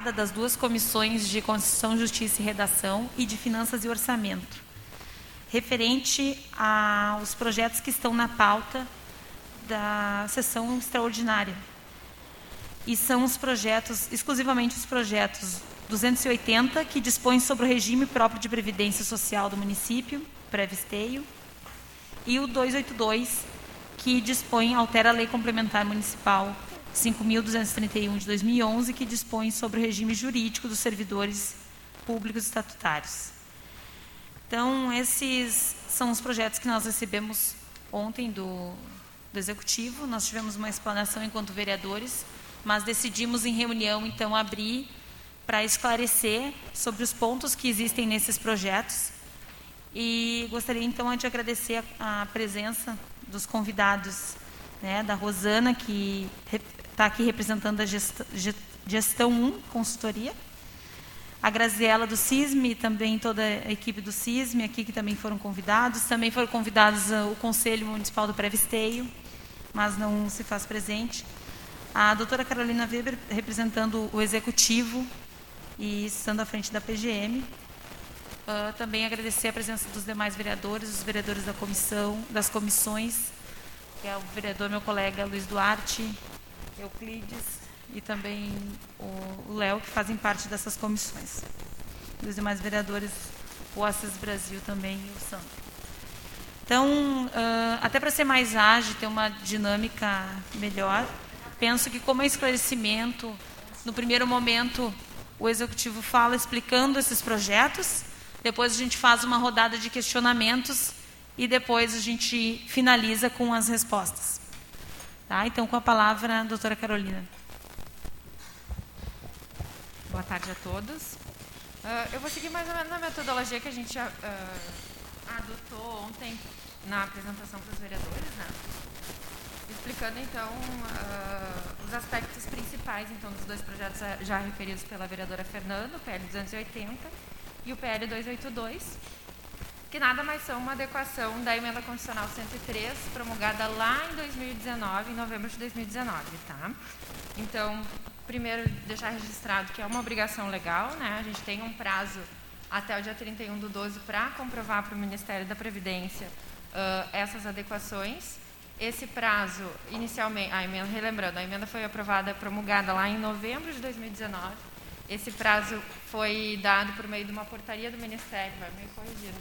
das duas comissões de Constituição, Justiça e Redação e de Finanças e Orçamento, referente aos projetos que estão na pauta da sessão extraordinária. E são os projetos, exclusivamente os projetos 280, que dispõe sobre o regime próprio de previdência social do município, pré-visteio, e o 282, que dispõe, altera a lei complementar municipal 5.231 de 2011, que dispõe sobre o regime jurídico dos servidores públicos estatutários. Então, esses são os projetos que nós recebemos ontem do, do Executivo. Nós tivemos uma explanação enquanto vereadores, mas decidimos em reunião, então, abrir para esclarecer sobre os pontos que existem nesses projetos. E gostaria, então, de agradecer a, a presença dos convidados, né, da Rosana, que está aqui representando a gestão, gestão 1, consultoria. A Graziela do CISME, também toda a equipe do CISME aqui, que também foram convidados. Também foram convidados o Conselho Municipal do Pré-Visteio, mas não se faz presente. A doutora Carolina Weber, representando o Executivo e estando à frente da PGM. Uh, ah, também agradecer a presença dos demais vereadores, os vereadores da comissão, das comissões, que é o vereador, meu colega Luiz Duarte, Euclides e também o Léo, que fazem parte dessas comissões. E os demais vereadores, o Assis Brasil também e o Santo. Então, uh, até para ser mais ágil, ter uma dinâmica melhor, penso que como é esclarecimento, no primeiro momento o executivo fala explicando esses projetos, depois a gente faz uma rodada de questionamentos e depois a gente finaliza com as respostas. Tá? Então, com a palavra, a doutora Carolina. Boa tarde a todos. Uh, eu vou seguir mais ou menos na metodologia que a gente uh, adotou ontem na apresentação para os vereadores, né? explicando então uh, os aspectos principais então dos dois projetos já referidos pela vereadora Fernando, o PL 280 e o PL 282 que nada mais são uma adequação da emenda constitucional 103, promulgada lá em 2019, em novembro de 2019, tá? Então, primeiro deixar registrado que é uma obrigação legal, né? A gente tem um prazo até o dia 31 do 12 para comprovar para o Ministério da Previdência uh, essas adequações. Esse prazo, inicialmente, a emenda, relembrando, a emenda foi aprovada, promulgada lá em novembro de 2019. Esse prazo foi dado por meio de uma portaria do Ministério, vai me corrigindo,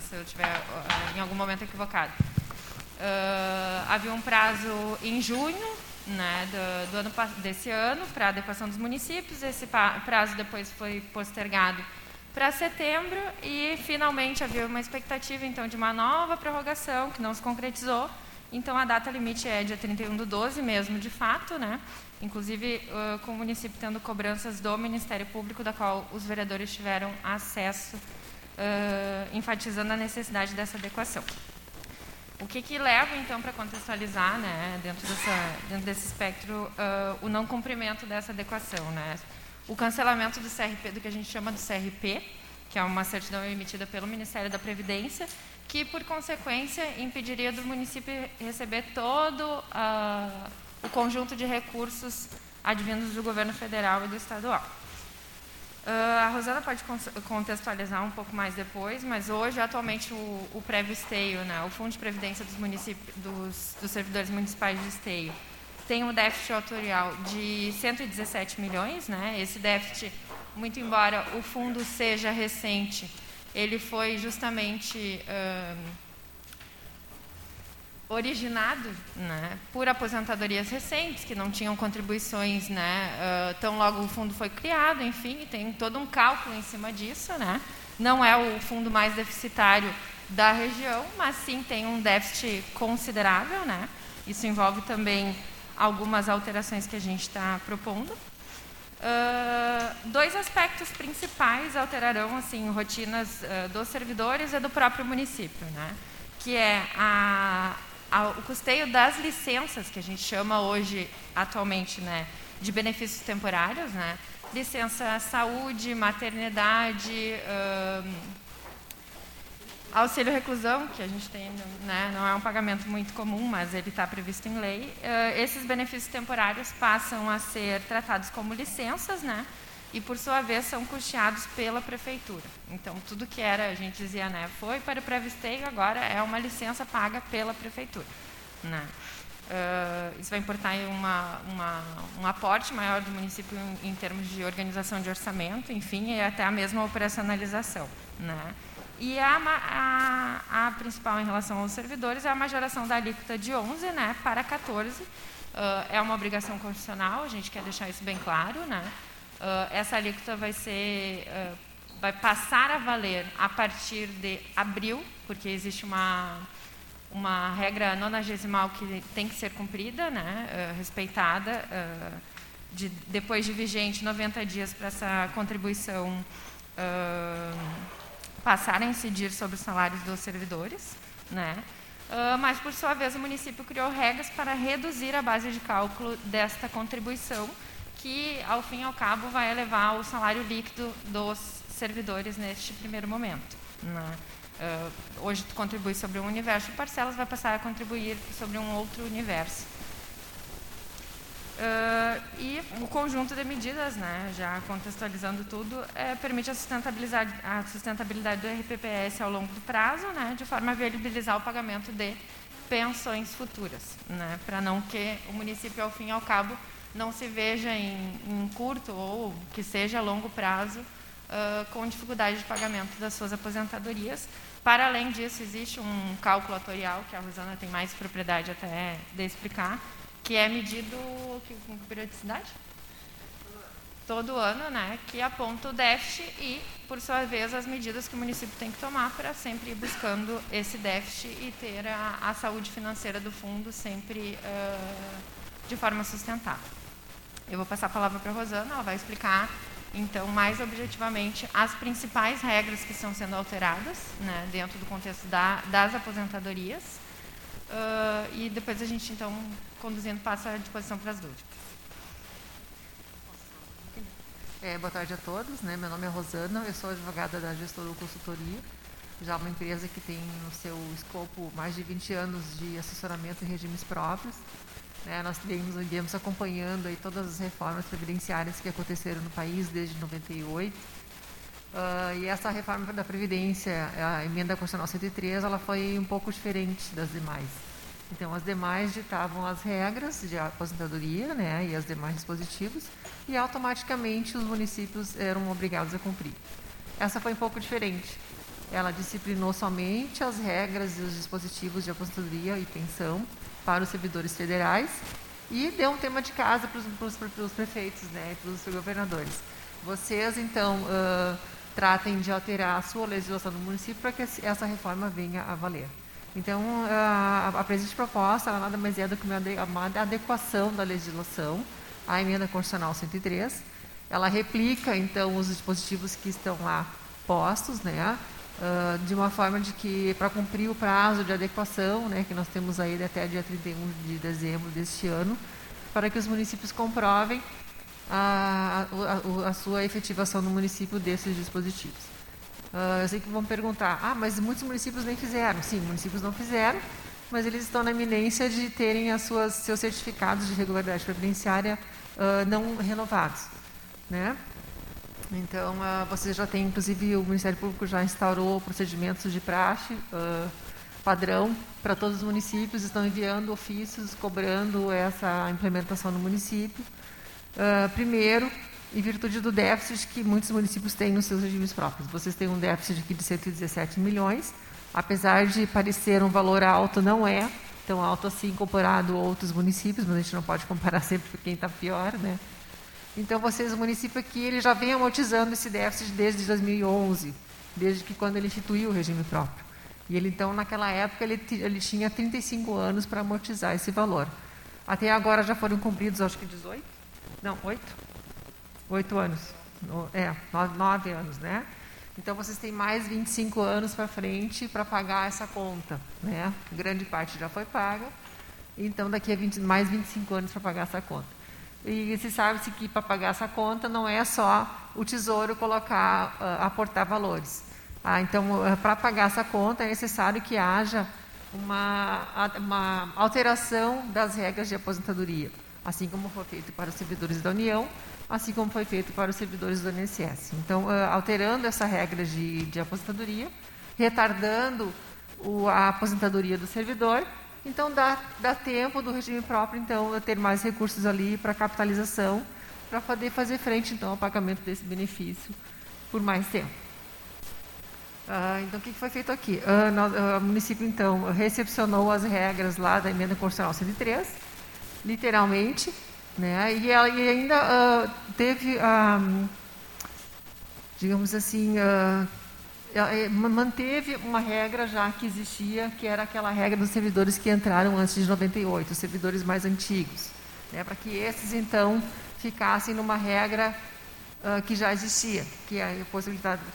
se eu estiver uh, em algum momento equivocado. Uh, havia um prazo em junho né, do, do ano, desse ano para adequação dos municípios, esse prazo depois foi postergado para setembro e finalmente havia uma expectativa então de uma nova prorrogação que não se concretizou. Então a data limite é dia 31 do 12 mesmo, de fato, né? Inclusive uh, com o município tendo cobranças do Ministério Público, da qual os vereadores tiveram acesso, uh, enfatizando a necessidade dessa adequação. O que, que leva, então, para contextualizar, né, dentro, dessa, dentro desse espectro, uh, o não cumprimento dessa adequação? Né? O cancelamento do CRP, do que a gente chama do CRP, que é uma certidão emitida pelo Ministério da Previdência, que, por consequência, impediria do município receber todo uh, o conjunto de recursos advindos do governo federal e do estadual. Uh, a Rosana pode contextualizar um pouco mais depois, mas hoje, atualmente, o, o pré-visteio, né, o Fundo de Previdência dos, dos, dos servidores municipais de esteio, tem um déficit autorial de 117 milhões. Né? Esse déficit, muito embora o fundo seja recente, ele foi justamente... Uh, originado né, por aposentadorias recentes, que não tinham contribuições né, uh, tão logo o fundo foi criado, enfim, tem todo um cálculo em cima disso. Né? Não é o fundo mais deficitário da região, mas sim tem um déficit considerável. Né? Isso envolve também algumas alterações que a gente está propondo. Uh, dois aspectos principais alterarão assim rotinas uh, dos servidores e do próprio município, né? que é a, o custeio das licenças, que a gente chama hoje, atualmente, né, de benefícios temporários, né, licença saúde, maternidade, Auxílio reclusão, que a gente tem, né, não é um pagamento muito comum, mas ele está previsto em lei. Uh, esses benefícios temporários passam a ser tratados como licenças, né, e por sua vez são custeados pela prefeitura. Então tudo que era, a gente dizia, né, foi para o pré-visteio, agora é uma licença paga pela prefeitura, né. Uh, isso vai importar uma, uma, um aporte maior do município em, em, termos de organização de orçamento, enfim, e até a mesma operacionalização, né. E a, a, a, principal em relação aos servidores é a majoração da alíquota de 11 né, para 14. Uh, é uma obrigação constitucional, a gente quer deixar isso bem claro. Né? Uh, essa alíquota vai, ser, uh, vai passar a valer a partir de abril, porque existe uma, uma regra nonagesimal que tem que ser cumprida, né, respeitada, de, depois de vigente 90 dias para essa contribuição passar a incidir sobre os salários dos servidores, né? Uh, mas, por sua vez, o município criou regras para reduzir a base de cálculo desta contribuição, que, ao fim e ao cabo, vai elevar o salário líquido dos servidores neste primeiro momento. Né? Uh, hoje, tu contribui sobre um universo de parcelas, vai passar a contribuir sobre um outro universo. Uh, e o conjunto de medidas, né, já contextualizando tudo, é, permite a sustentabilidade, a sustentabilidade do RPPS ao longo do prazo, né, de forma a viabilizar o pagamento de pensões futuras, né, para não que o município, ao fim e ao cabo, não se veja em, em curto ou que seja a longo prazo uh, com dificuldade de pagamento das suas aposentadorias. Para além disso, existe um cálculo atorial, que a Rosana tem mais propriedade até de explicar, que é medido com periodicidade? Todo ano, né? Que aponta o déficit e, por sua vez, as medidas que o município tem que tomar para sempre ir buscando esse déficit e ter a, a saúde financeira do fundo sempre uh, de forma sustentável. Eu vou passar a palavra para a Rosana, ela vai explicar, então, mais objetivamente, as principais regras que estão sendo alteradas né, dentro do contexto da, das aposentadorias Uh, e depois a gente, então, conduzindo, passa à disposição para as dúvidas. É, boa tarde a todos. Né? Meu nome é Rosana, eu sou advogada da Gestora Consultoria, já uma empresa que tem no seu escopo mais de 20 anos de assessoramento em regimes próprios. Né? Nós viemos, viemos acompanhando aí todas as reformas previdenciárias que aconteceram no país desde 98. Uh, e essa reforma da Previdência, a emenda constitucional 103, ela foi um pouco diferente das demais. Então, as demais ditavam as regras de aposentadoria né, e as demais dispositivos, e automaticamente os municípios eram obrigados a cumprir. Essa foi um pouco diferente. Ela disciplinou somente as regras e os dispositivos de aposentadoria e pensão para os servidores federais e deu um tema de casa para os, prefeitos né, para os governadores. Vocês, então, uh, tratem de alterar a sua legislação do município para que essa reforma venha a valer. Então, a, a presente proposta nada mais é do que uma adequação da legislação à emenda constitucional 103. Ela replica, então, os dispositivos que estão lá postos, né, uh, de uma forma de que, para cumprir o prazo de adequação, né, que nós temos aí até dia 31 de dezembro deste ano, para que os municípios comprovem a, a, a sua efetivação no município desses dispositivos. Uh, eu sei que vão perguntar, ah, mas muitos municípios nem fizeram. Sim, municípios não fizeram, mas eles estão na iminência de terem as suas, seus certificados de regularidade previdenciária uh, não renovados. Né? Então, uh, você já tem, inclusive, o Ministério Público já instaurou procedimentos de praxe padrão para todos os municípios, estão enviando ofícios cobrando essa implementação no município. Uh, primeiro, em virtude do déficit que muitos municípios têm nos seus regimes próprios. Vocês têm um déficit aqui de 117 milhões, apesar de parecer um valor alto, não é tão alto assim comparado a outros municípios, mas a gente não pode comparar sempre quem está pior, né? Então, vocês, o município aqui, ele já vem amortizando esse déficit desde 2011, desde que quando ele instituiu o regime próprio. E ele, então, naquela época, ele, ele tinha 35 anos para amortizar esse valor. Até agora já foram cumpridos, acho que 18? Não, oito? Oito anos. É, nove, nove anos, né? Então vocês têm mais 25 anos para frente para pagar essa conta, né? Grande parte já foi paga. Então daqui a 20, mais 25 anos para pagar essa conta. E se sabe-se que para pagar essa conta não é só o tesouro colocar, uh, aportar valores. Ah, então, eh, para pagar essa conta, é necessário que haja uma, uma alteração das regras de aposentadoria, assim como foi feito para os servidores da União, assim como foi feito para os servidores do INSS. Então, uh, alterando essa regra de, de aposentadoria, retardando o, a aposentadoria do servidor, então dá, dá tempo do regime próprio então ter mais recursos ali para capitalização, para poder fazer frente então ao pagamento desse benefício por mais tempo. Ah, então, o que foi feito aqui? Ah, ah, o município, então, recepcionou as regras lá da emenda constitucional 103, literalmente, né? e, ela, e ainda teve, digamos assim, manteve uma regra já que existia, que era aquela regra dos servidores que entraram antes de 98, os servidores mais antigos, né? para que esses, então, ficassem numa regra uh, que já existia, que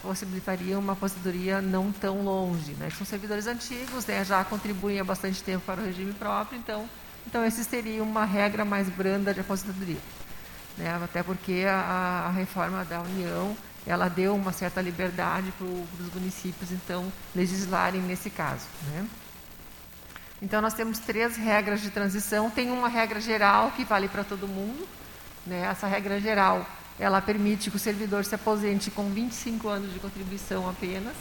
possibilitaria uma aposentadoria não tão longe. Né? São servidores antigos, né? já contribuem há bastante tempo para o regime próprio, então, então esses teriam uma regra mais branda de aposentadoria. Né? Até porque a, a reforma da União ela deu uma certa liberdade para os municípios, então, legislarem nesse caso. Né? Então, nós temos três regras de transição. Tem uma regra geral que vale para todo mundo. Né? Essa regra geral ela permite que o servidor se aposente com 25 anos de contribuição apenas,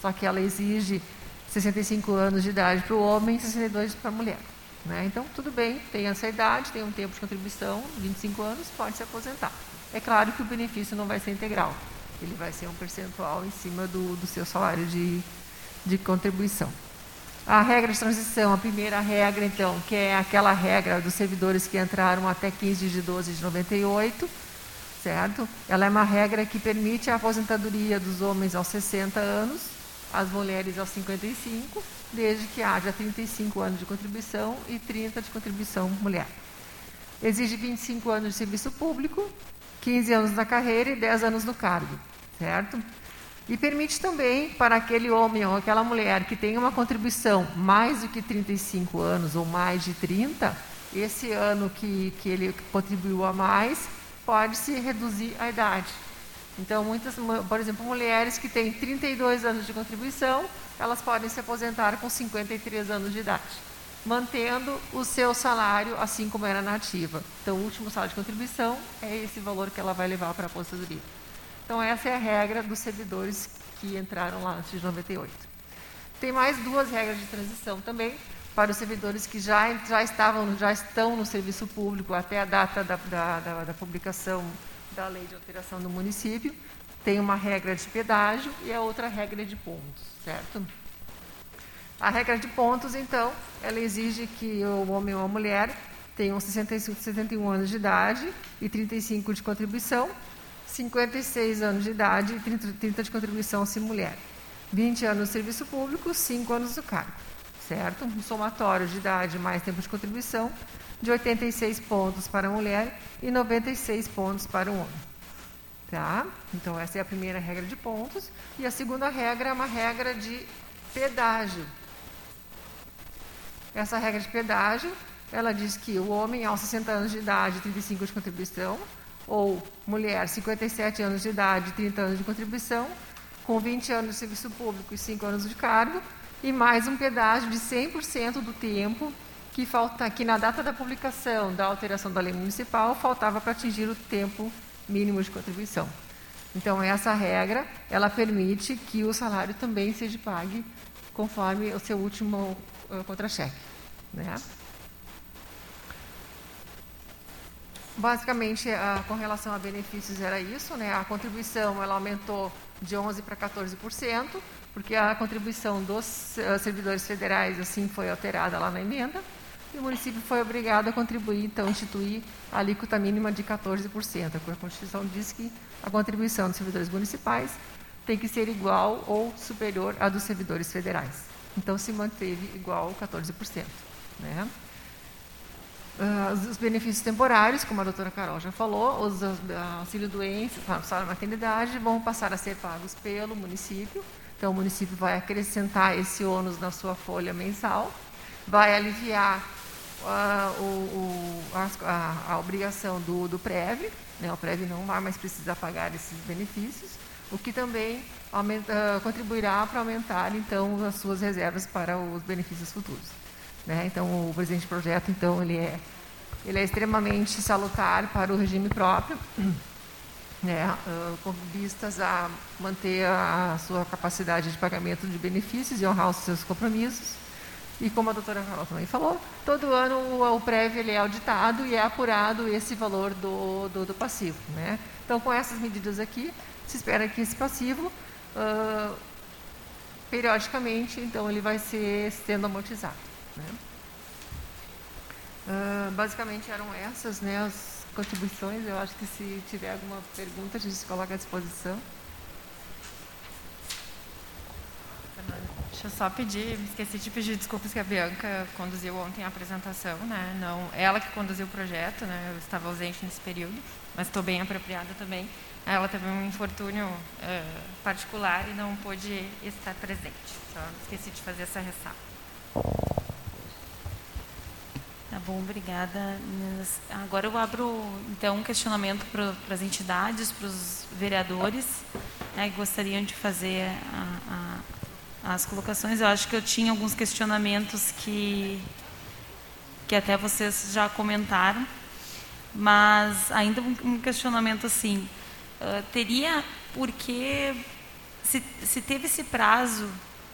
só que ela exige 65 anos de idade para o homem e 62 para a mulher. Né? Então, tudo bem, tem essa idade, tem um tempo de contribuição, 25 anos, pode se aposentar. É claro que o benefício não vai ser integral, ele vai ser um percentual em cima do, do seu salário de, de contribuição. A regra de transição, a primeira regra, então, que é aquela regra dos servidores que entraram até 15 de 12 de 98, certo? Ela é uma regra que permite a aposentadoria dos homens aos 60 anos, as mulheres aos 55, desde que haja 35 anos de contribuição e 30 de contribuição mulher. Exige 25 anos de serviço público, 15 anos na carreira e 10 anos no cargo, certo? E permite também para aquele homem ou aquela mulher que tem uma contribuição mais do que 35 anos ou mais de 30, esse ano que, que ele contribuiu a mais, pode-se reduzir a idade. Então, muitas, por exemplo, mulheres que têm 32 anos de contribuição, elas podem se aposentar com 53 anos de idade, mantendo o seu salário assim como era na ativa. Então, o último salário de contribuição é esse valor que ela vai levar para a aposentadoria. Então, essa é a regra dos servidores que entraram lá antes de 98. Tem mais duas regras de transição também, para os servidores que já, já, estavam, já estão no serviço público até a data da, da, da, da publicação da lei de alteração do município, tem uma regra de pedágio e a outra regra de pontos, certo? A regra de pontos, então, ela exige que o homem ou a mulher tenham 65, 61 anos de idade e 35 de contribuição, 56 anos de idade e 30, 30 de contribuição se mulher, 20 anos no serviço público, 5 anos do cargo certo? Um somatório de idade mais tempo de contribuição de 86 pontos para a mulher e 96 pontos para o homem. Tá? Então, essa é a primeira regra de pontos. E a segunda regra é uma regra de pedágio. Essa regra de pedágio, ela diz que o homem aos 60 anos de idade, 35 de contribuição, ou mulher, 57 anos de idade, 30 anos de contribuição, com 20 anos de serviço público e 5 anos de cargo, e mais um pedágio de 100% do tempo que, falta, que na data da publicação da alteração da lei municipal faltava para atingir o tempo mínimo de contribuição. Então, essa regra, ela permite que o salário também seja pago conforme o seu último contra-cheque. Né? Basicamente, com relação a benefícios, era isso. Né? A contribuição ela aumentou de 11% para 14%, porque a contribuição dos uh, servidores federais assim foi alterada lá na emenda, e o município foi obrigado a contribuir, então, instituir a alíquota mínima de 14%. A Constituição diz que a contribuição dos servidores municipais tem que ser igual ou superior à dos servidores federais. Então, se manteve igual 14%. Né? Uh, os benefícios temporários, como a doutora Carol já falou, os uh, auxílio-doença, salário maternidade, vão passar a ser pagos pelo município, então, o município vai acrescentar esse ônus na sua folha mensal, vai aliviar o, o, a, a, obrigação do, do PREV, né? o PREV não vai mais precisar pagar esses benefícios, o que também aumenta, contribuirá para aumentar então as suas reservas para os benefícios futuros. Né? Então o presente projeto então ele é ele é extremamente salutar para o regime próprio, né? com vistas a manter a sua capacidade de pagamento de benefícios e honrar os seus compromissos. E como a doutora Carol também falou, todo ano o, o prévio ele é auditado e é apurado esse valor do, do, do passivo. Né? Então, com essas medidas aqui, se espera que esse passivo uh, periodicamente, então ele vai ser sendo amortizado. Né? Uh, basicamente eram essas né, as contribuições. Eu acho que se tiver alguma pergunta, a gente se coloca à disposição. Deixa eu só pedir, esqueci de pedir desculpas que a Bianca conduziu ontem a apresentação, né? Não, ela que conduziu o projeto, né? Eu estava ausente nesse período, mas estou bem apropriada também. Ela teve um infortúnio uh, particular e não pôde estar presente. Só esqueci de fazer essa ressalva. Tá bom, obrigada. Agora eu abro então um questionamento para as entidades, para os vereadores né, que gostariam de fazer a, a, as colocações. Eu acho que eu tinha alguns questionamentos que que até vocês já comentaram, mas ainda um questionamento assim uh, teria porque se, se teve esse prazo,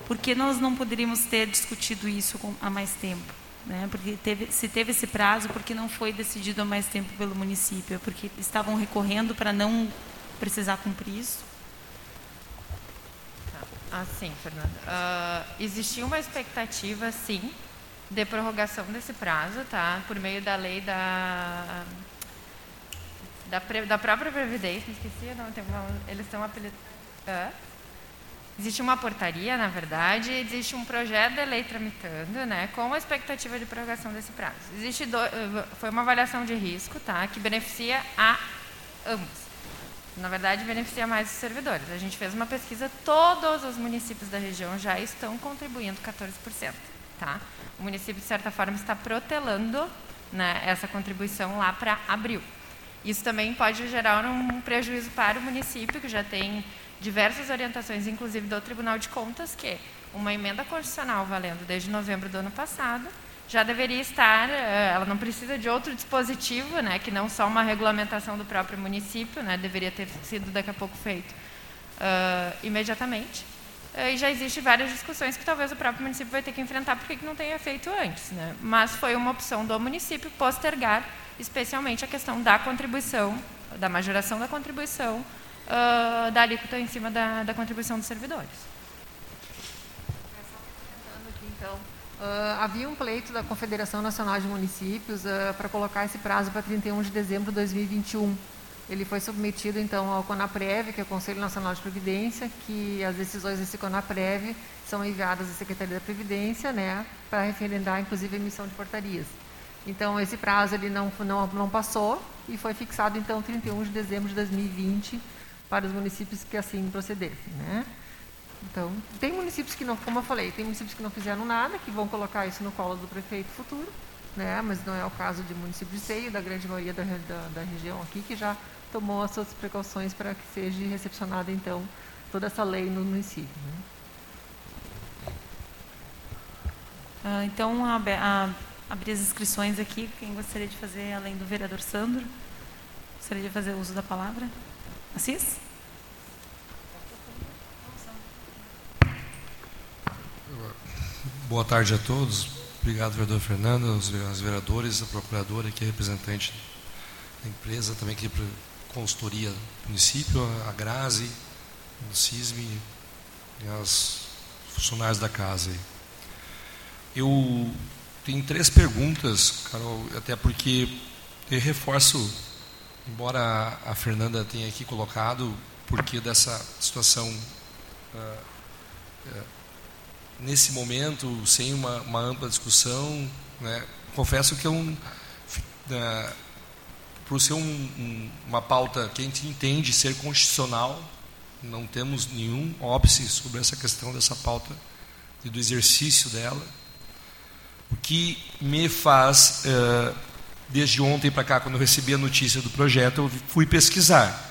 por que nós não poderíamos ter discutido isso com, há mais tempo? Né? Porque teve, se teve esse prazo, porque não foi decidido há mais tempo pelo município? Porque estavam recorrendo para não precisar cumprir isso? Ah, sim, Fernanda. Uh, existia uma expectativa, sim, de prorrogação desse prazo, tá? Por meio da lei da da, da própria Previdência, esqueci, não, tem uma, eles estão apelidando. Existe uma portaria, na verdade, existe um projeto de lei tramitando, né, com a expectativa de prorrogação desse prazo. Existe do, eh, foi uma avaliação de risco, tá, que beneficia a ambos. Na verdade, beneficia mais os servidores. A gente fez uma pesquisa, todos os municípios da região já estão contribuindo 14%, tá? O município de certa forma está protelando, né, essa contribuição lá para abril. Isso também pode gerar um prejuízo para o município, que já tem diversas orientações, inclusive do Tribunal de Contas, que uma emenda constitucional valendo desde novembro do ano passado já deveria estar, eh, ela não precisa de outro dispositivo, né, que não só uma regulamentação do próprio município, né, deveria ter sido daqui a pouco feito uh, imediatamente. Uh, e já existem várias discussões que talvez o próprio município vai ter que enfrentar porque que não tenha feito antes. Né? Mas foi uma opção do município postergar especialmente a questão da contribuição, da majoração da contribuição, uh, da alíquota em cima da, da contribuição dos servidores. Então, uh, havia um pleito da Confederação Nacional de Municípios uh, para colocar esse prazo para 31 de dezembro de 2021. Ele foi submetido, então, ao CONAPREV, que é o Conselho Nacional de Previdência, que as decisões desse CONAPREV são enviadas à Secretaria da Previdência, né, para referendar, inclusive, a emissão de portarias. Então, esse prazo ele não, não, não passou e foi fixado, então, 31 de dezembro de 2020 para os municípios que assim procedessem. Né? Então, tem municípios que não, como eu falei, tem municípios que não fizeram nada, que vão colocar isso no colo do prefeito futuro, né? mas não é o caso de município de Seio, da grande maioria da, da, da região aqui, que já tomou as suas precauções para que seja recepcionada, então, toda essa lei no município. Né? Ah, então, a, a abrir as inscrições aqui. Quem gostaria de fazer, além do vereador Sandro? Gostaria de fazer uso da palavra? Assis? Boa tarde a todos. Obrigado, vereador Fernando, os vereadores, a procuradora aqui, representante da empresa, também para consultoria do município, a Grazi, o CISME e as funcionários da casa. Eu tem três perguntas, Carol, até porque eu reforço, embora a Fernanda tenha aqui colocado, porque dessa situação uh, uh, nesse momento, sem uma, uma ampla discussão, né, confesso que é um, uh, por ser um, um, uma pauta que a gente entende ser constitucional, não temos nenhum óbice sobre essa questão dessa pauta e do exercício dela. O que me faz, uh, desde ontem para cá, quando eu recebi a notícia do projeto, eu fui pesquisar.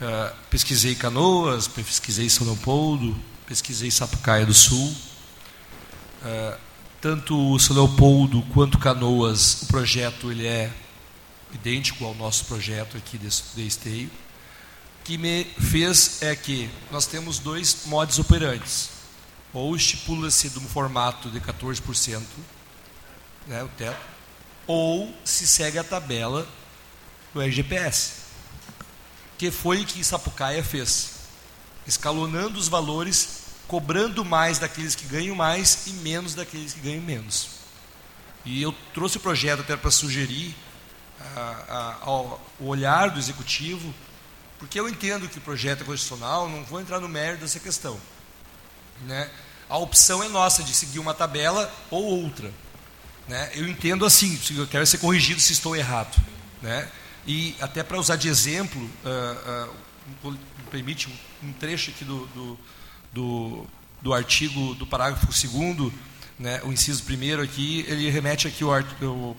Uh, pesquisei Canoas, pesquisei São Leopoldo, pesquisei Sapucaia do Sul. Uh, tanto São Leopoldo quanto Canoas, o projeto ele é idêntico ao nosso projeto aqui de esteio. O que me fez é que nós temos dois modos operantes. Ou estipula-se de um formato de 14%, né, o teto, ou se segue a tabela do RGPS, que foi o que Sapucaia fez, escalonando os valores, cobrando mais daqueles que ganham mais e menos daqueles que ganham menos. E eu trouxe o projeto até para sugerir a, a, ao olhar do executivo, porque eu entendo que o projeto é constitucional, não vou entrar no mérito dessa questão. Né? A opção é nossa de seguir uma tabela ou outra. Né? Eu entendo assim, eu quero ser corrigido se estou errado. Né? E até para usar de exemplo, uh, uh, permite um, trecho aqui do, do, do, do artigo do parágrafo 2 né, o inciso primeiro aqui, ele remete aqui o, o,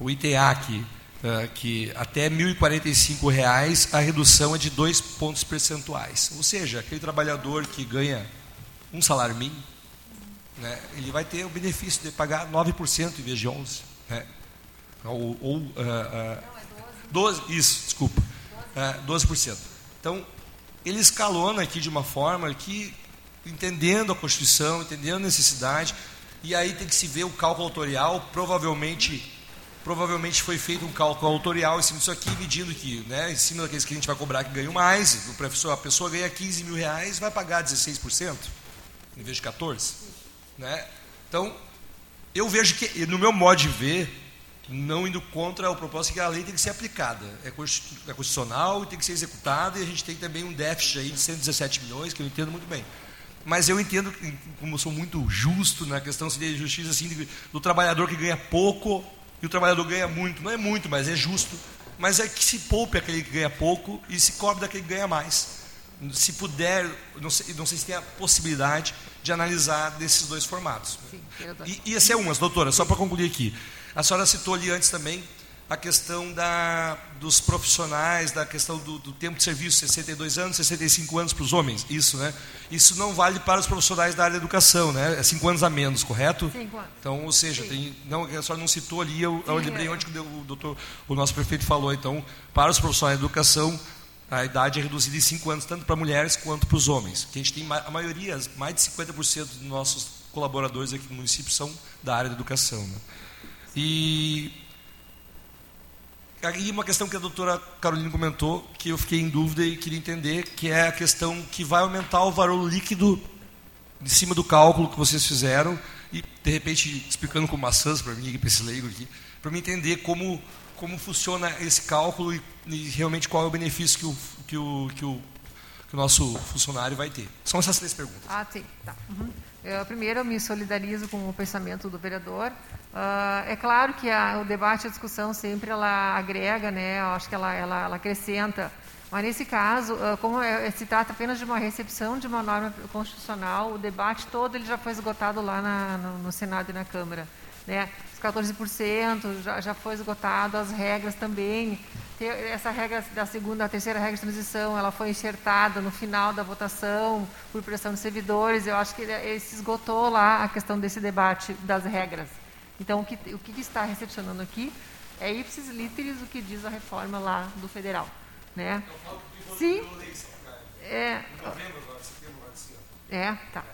o ITA aqui, uh, que até R$ 1.045 a redução é de dois pontos percentuais. Ou seja, aquele trabalhador que ganha um salário mínimo, né, ele vai ter o benefício de pagar 9% em vez de 11%. Né? Ou, ou uh, uh, 12, isso, desculpa. Uh, 12%. Então, ele escalona aqui de uma forma que, entendendo a Constituição, entendendo a necessidade, e aí tem que se ver o cálculo autorial, provavelmente provavelmente foi feito um cálculo autorial em cima disso aqui, medindo que, né, em cima daqueles que a gente vai cobrar que ganham mais, a pessoa, a pessoa ganha 15 mil reais, vai pagar 16%, em vez de 14%. Né? Então, eu vejo que, no meu modo de ver, não indo contra o propósito que a lei tem que ser aplicada. É, é constitucional e tem que ser executada, e a gente tem também um déficit aí de 117 milhões, que eu entendo muito bem. Mas eu entendo, como eu sou muito justo na questão de justiça, assim, do trabalhador que ganha pouco e o trabalhador ganha muito. Não é muito, mas é justo. Mas é que se poupe aquele que ganha pouco e se cobre daquele que ganha mais. Se puder, não sei, não sei se tem a possibilidade de analisar desses dois formatos. Sim, e, e esse é umas, doutora, só para concluir aqui. A senhora citou ali antes também a questão da, dos profissionais, da questão do, do, tempo de serviço, 62 anos, 65 anos para os homens, isso, né? Isso não vale para os profissionais da área da educação, né? É 5 anos a menos, correto? Cinco anos. Então, ou seja, tem, não, a senhora não citou ali, eu, eu lembrei é. onde o, doutor, o nosso prefeito falou, então, para os profissionais da educação, a idade é reduzida em 5 anos, tanto para mulheres quanto para os homens. Que a gente tem, a maioria, mais de 50% dos nossos colaboradores aqui no município são da área da educação, né? E aí uma questão que a doutora Carolina comentou, que eu fiquei em dúvida e queria entender, que é a questão que vai aumentar o valor líquido em cima do cálculo que vocês fizeram, e de repente explicando com maçãs para mim, para esse leigo aqui, para me entender como, como funciona esse cálculo e, e, realmente qual é o benefício que o, que o, que o, que o nosso funcionário vai ter. São essas três perguntas. Ah, sim. Tá. Uhum. Eu, primeiro, eu me solidarizo com o pensamento do vereador. Uh, é claro que a, o debate, a discussão sempre ela agrega, né? Eu acho que ela, ela, ela acrescenta. Mas nesse caso, uh, como é, se trata apenas de uma recepção de uma norma constitucional, o debate todo ele já foi esgotado lá na, no, no Senado e na Câmara. Né? Os 14% já, já foi esgotado, as regras também essa regra da segunda, a terceira regra de transição, ela foi enxertada no final da votação por pressão dos servidores. Eu acho que ele, ele se esgotou lá a questão desse debate das regras. Então, o que, o que está recepcionando aqui é ipsis literis o que diz a reforma lá do federal, né? Sim. É. É, tá.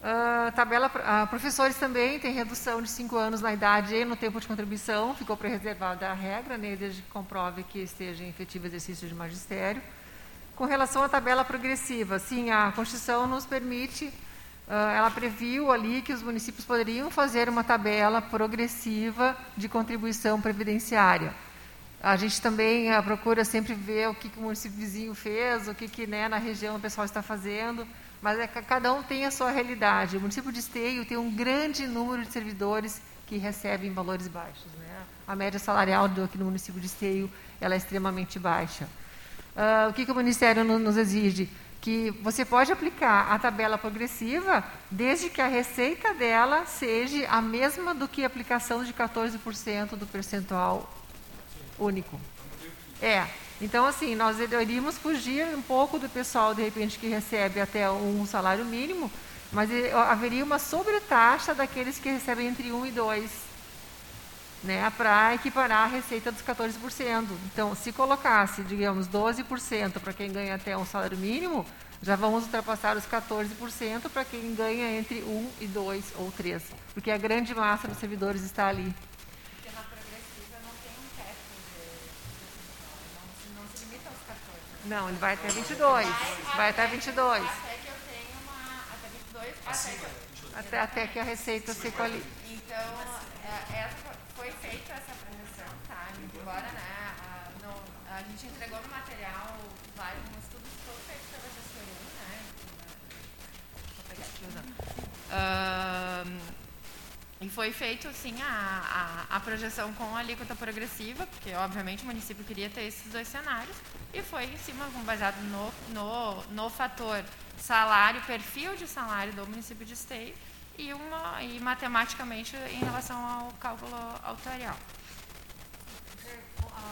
Uh, tabela, uh, professores também tem redução de 5 anos na idade e no tempo de contribuição, ficou preservada a regra, né, desde que comprove que esteja em efetivo exercício de magistério. Com relação à tabela progressiva, sim, a Constituição nos permite, uh, ela previu ali que os municípios poderiam fazer uma tabela progressiva de contribuição previdenciária. A gente também procura sempre ver o que, que o município vizinho fez, o que, que né, na região o pessoal está fazendo, mas é cada um tem a sua realidade. O município de Esteio tem um grande número de servidores que recebem valores baixos. Né? A média salarial do, aqui no município de Esteio ela é extremamente baixa. Uh, o que, que o Ministério nos exige? Que você pode aplicar a tabela progressiva desde que a receita dela seja a mesma do que a aplicação de 14% do percentual único. É, Então, assim, nós iríamos fugir um pouco do pessoal, de repente, que recebe até um salário mínimo, mas haveria uma sobretaxa daqueles que recebem entre 1 e 2, né, para equiparar a receita dos 14%. Então, se colocasse, digamos, 12% para quem ganha até um salário mínimo, já vamos ultrapassar os 14% para quem ganha entre 1 e 2 ou 3, porque a grande massa dos servidores está ali. Porque na progressiva não tem um teto de, não, não se limita aos 14. Não, ele vai até 22. Vai, vai até 22. Até que eu tenha uma. Até 22, até que, até, até que a receita se qualifique. Então, é, essa, foi feita essa projeção, tá? Embora, né, a, não, a gente entregou no material vários estudos todos feitos pela gestoria, né? Uh, e foi feito, assim, a, a, a, projeção com a alíquota progressiva, porque, obviamente, o município queria ter esses dois cenários, e foi, em cima, baseado no, no, no fator salário, perfil de salário do município de Esteio, e, uma, e matematicamente em relação ao cálculo autorial.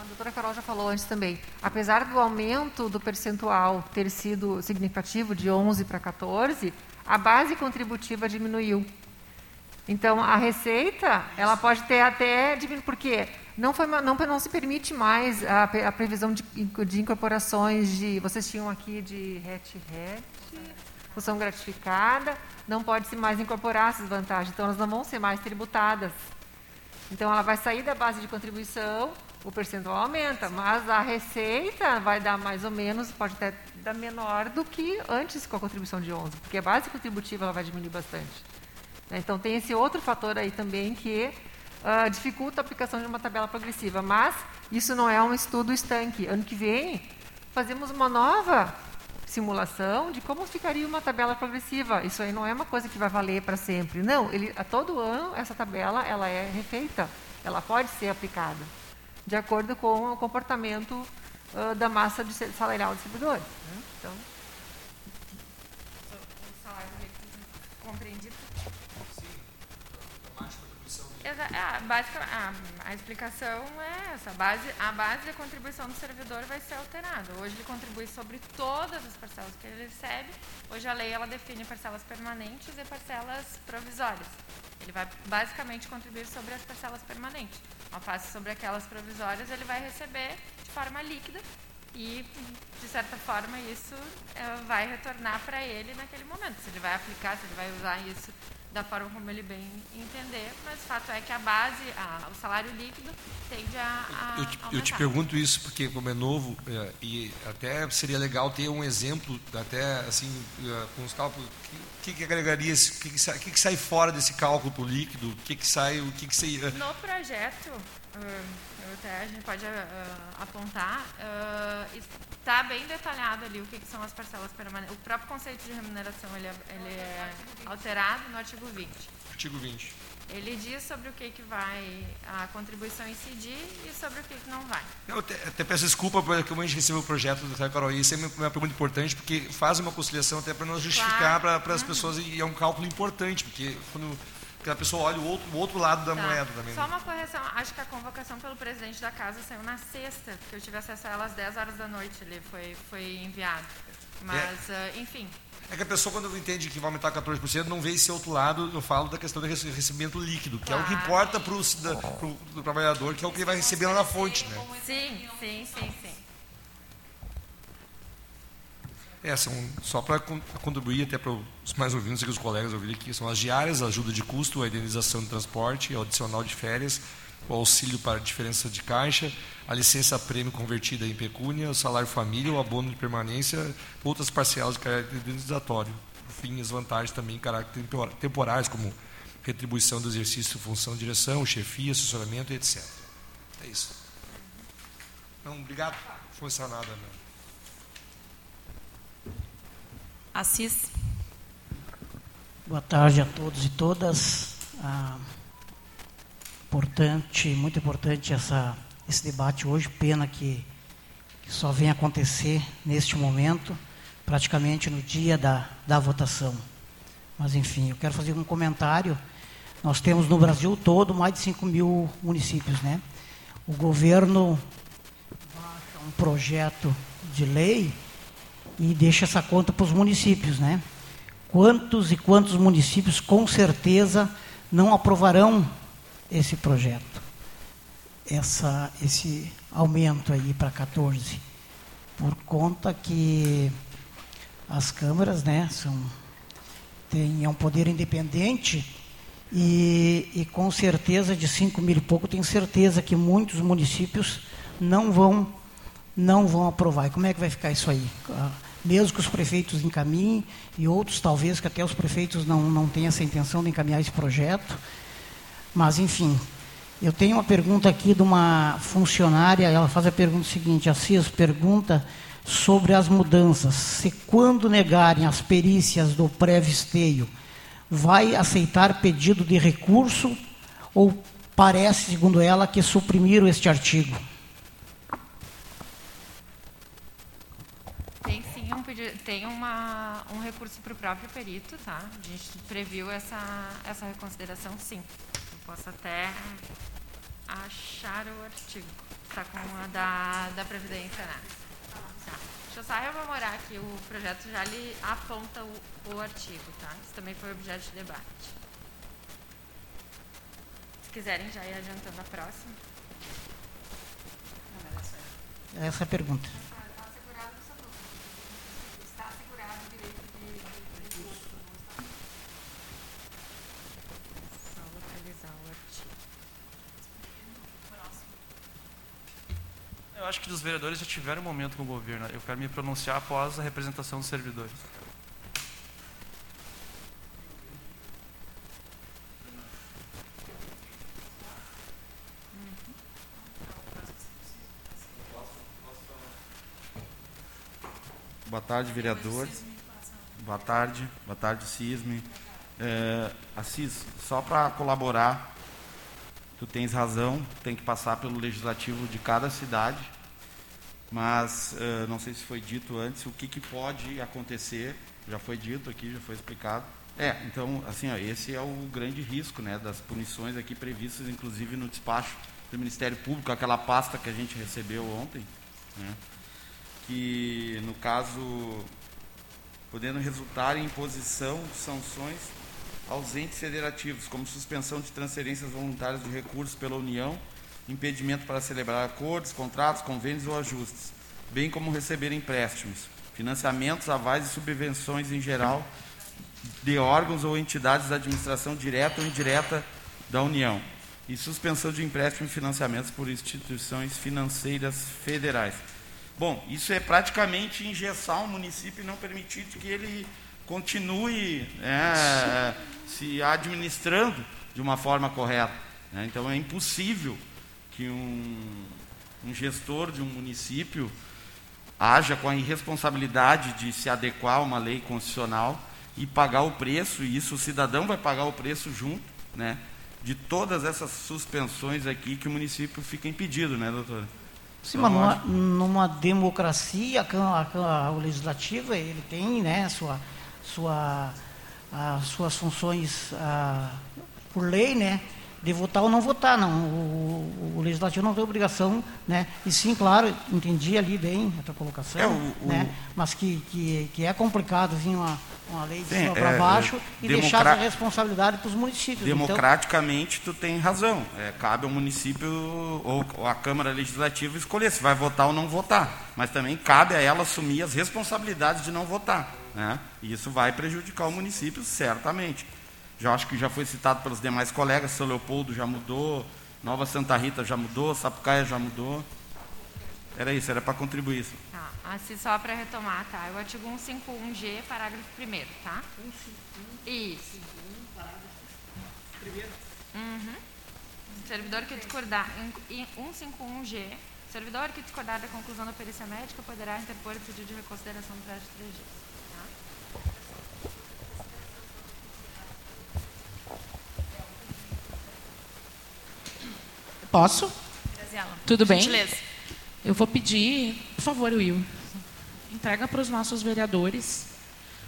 A doutora Carol já falou antes também. Apesar do aumento do percentual ter sido significativo, de 11 para 14, a base contributiva diminuiu. Então, a receita, ela pode ter até diminuído, porque não, foi, não, não se permite mais a, a previsão de, de, incorporações de, vocês tinham aqui de RET-RET, função gratificada, não pode se mais incorporar essas vantagens, então elas não vão ser mais tributadas. Então, ela vai sair da base de contribuição, o percentual aumenta, mas a receita vai dar mais ou menos, pode até dar menor do que antes com a contribuição de 11, porque a base contributiva ela vai diminuir bastante. Né? Então, tem esse outro fator aí também que uh, dificulta a aplicação de uma tabela progressiva. Mas isso não é um estudo estanque. Ano que vem, fazemos uma nova simulação de como ficaria uma tabela progressiva. Isso aí não é uma coisa que vai valer para sempre. Não, ele, a todo ano essa tabela ela é refeita. Ela pode ser aplicada de acordo com o comportamento uh, da massa salarial dos servidores. Né? Então, a, básica, a, explicação é essa. A base, a base da contribuição do servidor vai ser alterada. Hoje ele contribui sobre todas as parcelas que ele recebe. Hoje a lei ela define parcelas permanentes e parcelas provisórias. Ele vai basicamente contribuir sobre as parcelas permanentes. Ao passo sobre aquelas provisórias, ele vai receber de forma líquida e, de certa forma, isso é, vai retornar para ele naquele momento. Se ele vai aplicar, se ele vai usar isso da forma como ele bem entender, mas o fato é que a base, a, o salário líquido tende a, a eu, te, eu te pergunto isso porque como é novo é, e até seria legal ter um exemplo até assim é, com os cálculos o que, que agregaria o que, que, sai, que, que sai fora desse cálculo líquido o que que sai o que que seria no projeto uh, até a gente pode uh, apontar, está bem detalhado ali o que, que, são as parcelas permanentes. O próprio conceito de remuneração ele é, ele é alterado no artigo 20. Artigo 20. Ele diz sobre o que, que vai a contribuição incidir e sobre o que, que não vai. Eu até, até peço desculpa porque como a gente recebeu o projeto do Caio Carol, isso é uma, uma pergunta importante, porque faz uma conciliação até para nós justificar claro. para as uhum. pessoas, e é um cálculo importante, porque quando que a pessoa olha o outro, o outro lado da tá. moeda também. Só uma correção, acho que a convocação pelo presidente da casa saiu na sexta, porque eu tive acesso a ela às 10 horas da noite, ele foi, foi enviado. Mas, é. uh, enfim. É que a pessoa, quando entende que vai aumentar 14%, não vê esse outro lado, eu falo da questão do recebimento líquido, que claro. é o que importa para o trabalhador, que é o que ele vai receber lá na fonte. Né? Sim, sim, sim, sim. É, são, só para contribuir até para os mais ouvintes e os colegas ouvirem aqui, são as diárias, a ajuda de custo, a indenização de transporte, o adicional de férias, o auxílio para diferença de caixa, a licença prêmio convertida em pecúnia, o salário família, o abono de permanência, outras parcelas de caráter indenizatório. Por fim, as vantagens também em caráter temporais, como retribuição do exercício, função, direção, chefia, assessoramento, etc. É isso. Não, obrigado. Não foi nada, não. Assis. Boa tarde a todos e todas. Ah, importante, muito importante essa, esse debate hoje. Pena que, que só vem acontecer neste momento, praticamente no dia da, da votação. Mas, enfim, eu quero fazer um comentário. Nós temos no Brasil todo mais de 5 mil municípios, né? O governo. Baixa um projeto de lei e deixa essa conta para os municípios, né? Quantos e quantos municípios com certeza não aprovarão esse projeto? Essa, esse aumento aí para 14, por conta que as câmaras, né, são têm é um poder independente e, e com certeza de 5 mil e pouco tenho certeza que muitos municípios não vão não vão aprovar. E como é que vai ficar isso aí? Mesmo que os prefeitos encaminhem, e outros talvez que até os prefeitos não, não tenham essa intenção de encaminhar esse projeto. Mas, enfim, eu tenho uma pergunta aqui de uma funcionária, ela faz a pergunta seguinte, a CIS pergunta sobre as mudanças. Se quando negarem as perícias do pré-visteio, vai aceitar pedido de recurso ou parece, segundo ela, que suprimiram este artigo? Tem uma, um recurso para o próprio perito, tá? A gente previu essa, essa reconsideração, sim. Eu posso até achar o artigo. Está com a da, da Previdência, né? Tá. Deixa eu só rememorar aqui, o projeto já lhe aponta o, o artigo, tá? Isso também foi objeto de debate. Se quiserem já ir adiantando a próxima. Essa é a pergunta. Acho que os vereadores já tiveram um momento com o governo. Eu quero me pronunciar após a representação dos servidores. Boa tarde, vereadores. Boa tarde, boa tarde, Cisme. É, Assis, só para colaborar, tu tens razão, tem que passar pelo legislativo de cada cidade mas uh, não sei se foi dito antes o que, que pode acontecer. Já foi dito aqui, já foi explicado. É, então, assim, ó, esse é o grande risco né, das punições aqui previstas, inclusive no despacho do Ministério Público, aquela pasta que a gente recebeu ontem, né, que, no caso, podendo resultar em imposição de sanções aos entes federativos, como suspensão de transferências voluntárias de recursos pela União impedimento para celebrar acordos, contratos, convênios ou ajustes, bem como receber empréstimos, financiamentos, avais e subvenções em geral de órgãos ou entidades da administração direta ou indireta da União, e suspensão de empréstimos e financiamentos por instituições financeiras federais. Bom, isso é praticamente engessar um município e não permitir que ele continue é, se administrando de uma forma correta. Né? Então é impossível que um, um gestor de um município haja com a irresponsabilidade de se adequar a uma lei constitucional e pagar o preço, e isso o cidadão vai pagar o preço junto, né, de todas essas suspensões aqui que o município fica impedido, né, doutora? Sim, mas numa, numa democracia, a, a, o legislativo ele tem, né, sua, sua, as suas funções a, por lei, né, de votar ou não votar, não. O, o, legislativo não tem obrigação, né? E sim, claro, entendi ali bem a tua colocação, é, o, né? Mas que, que, que é complicado vir uma, uma lei de sim, cima para é, baixo é, e deixar a responsabilidade para os municípios. Então democraticamente, então, tu tem razão. É, cabe ao município ou, ou à Câmara Legislativa escolher se vai votar ou não votar. Mas também cabe a ela assumir as responsabilidades de não votar. Né? E isso vai prejudicar o município, certamente. Já acho que já foi citado pelos demais colegas, São Leopoldo já mudou, Nova Santa Rita já mudou, Sapucaia já mudou. Era isso, era para contribuir isso. Tá, assim só para retomar, tá? O artigo 151G, parágrafo 1 tá? 151. Isso. 151, parágrafo 1 Uhum. Servidor que discordar em 151G, servidor que discordar da conclusão da perícia médica poderá interpor o pedido de reconsideração no prazo de três dias. Posso? Graziela. Tudo bem? Gentileza. Eu vou pedir, por favor, Will, entrega para os nossos vereadores,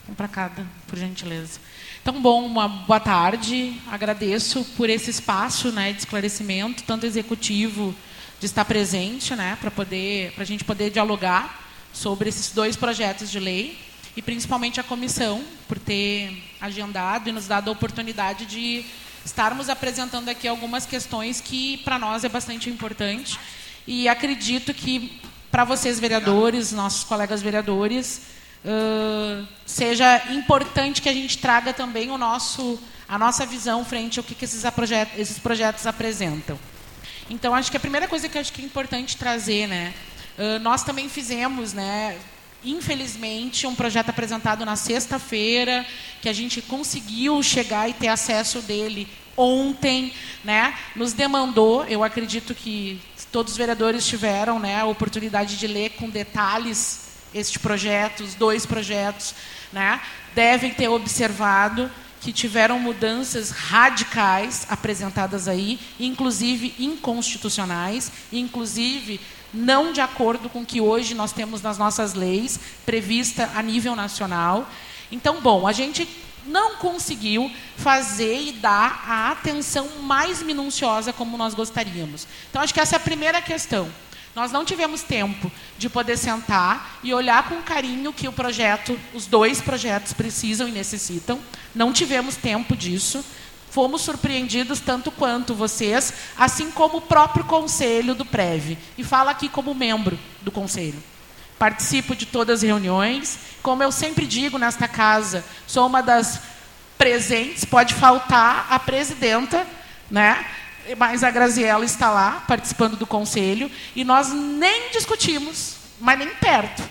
um para cada, por gentileza. Então, bom, uma boa tarde. Agradeço por esse espaço né, de esclarecimento, tanto executivo de estar presente, né, para poder, para a gente poder dialogar sobre esses dois projetos de lei e principalmente a comissão por ter agendado e nos dado a oportunidade de estarmos apresentando aqui algumas questões que para nós é bastante importante e acredito que para vocês vereadores, nossos colegas vereadores, uh, seja importante que a gente traga também o nosso a nossa visão frente ao que, que esses, projetos, esses projetos apresentam. Então, acho que a primeira coisa que acho que é importante trazer, né, uh, nós também fizemos, né, infelizmente, um projeto apresentado na sexta-feira, que a gente conseguiu chegar e ter acesso dele ontem, né? Nos demandou, eu acredito que todos os vereadores tiveram, né, a oportunidade de ler com detalhes este projeto, os dois projetos, né? Devem ter observado que tiveram mudanças radicais apresentadas aí, inclusive inconstitucionais, inclusive não de acordo com o que hoje nós temos nas nossas leis, prevista a nível nacional. Então, bom, a gente não conseguiu fazer e dar a atenção mais minuciosa como nós gostaríamos. Então, acho que essa é a primeira questão. Nós não tivemos tempo de poder sentar e olhar com carinho que o projeto, os dois projetos precisam e necessitam. Não tivemos tempo disso. Fomos surpreendidos tanto quanto vocês, assim como o próprio conselho do PREV. E falo aqui como membro do conselho. Participo de todas as reuniões. Como eu sempre digo nesta casa, sou uma das presentes, pode faltar a presidenta, né? Mas a Graziella está lá, participando do conselho, e nós nem discutimos, mas nem perto,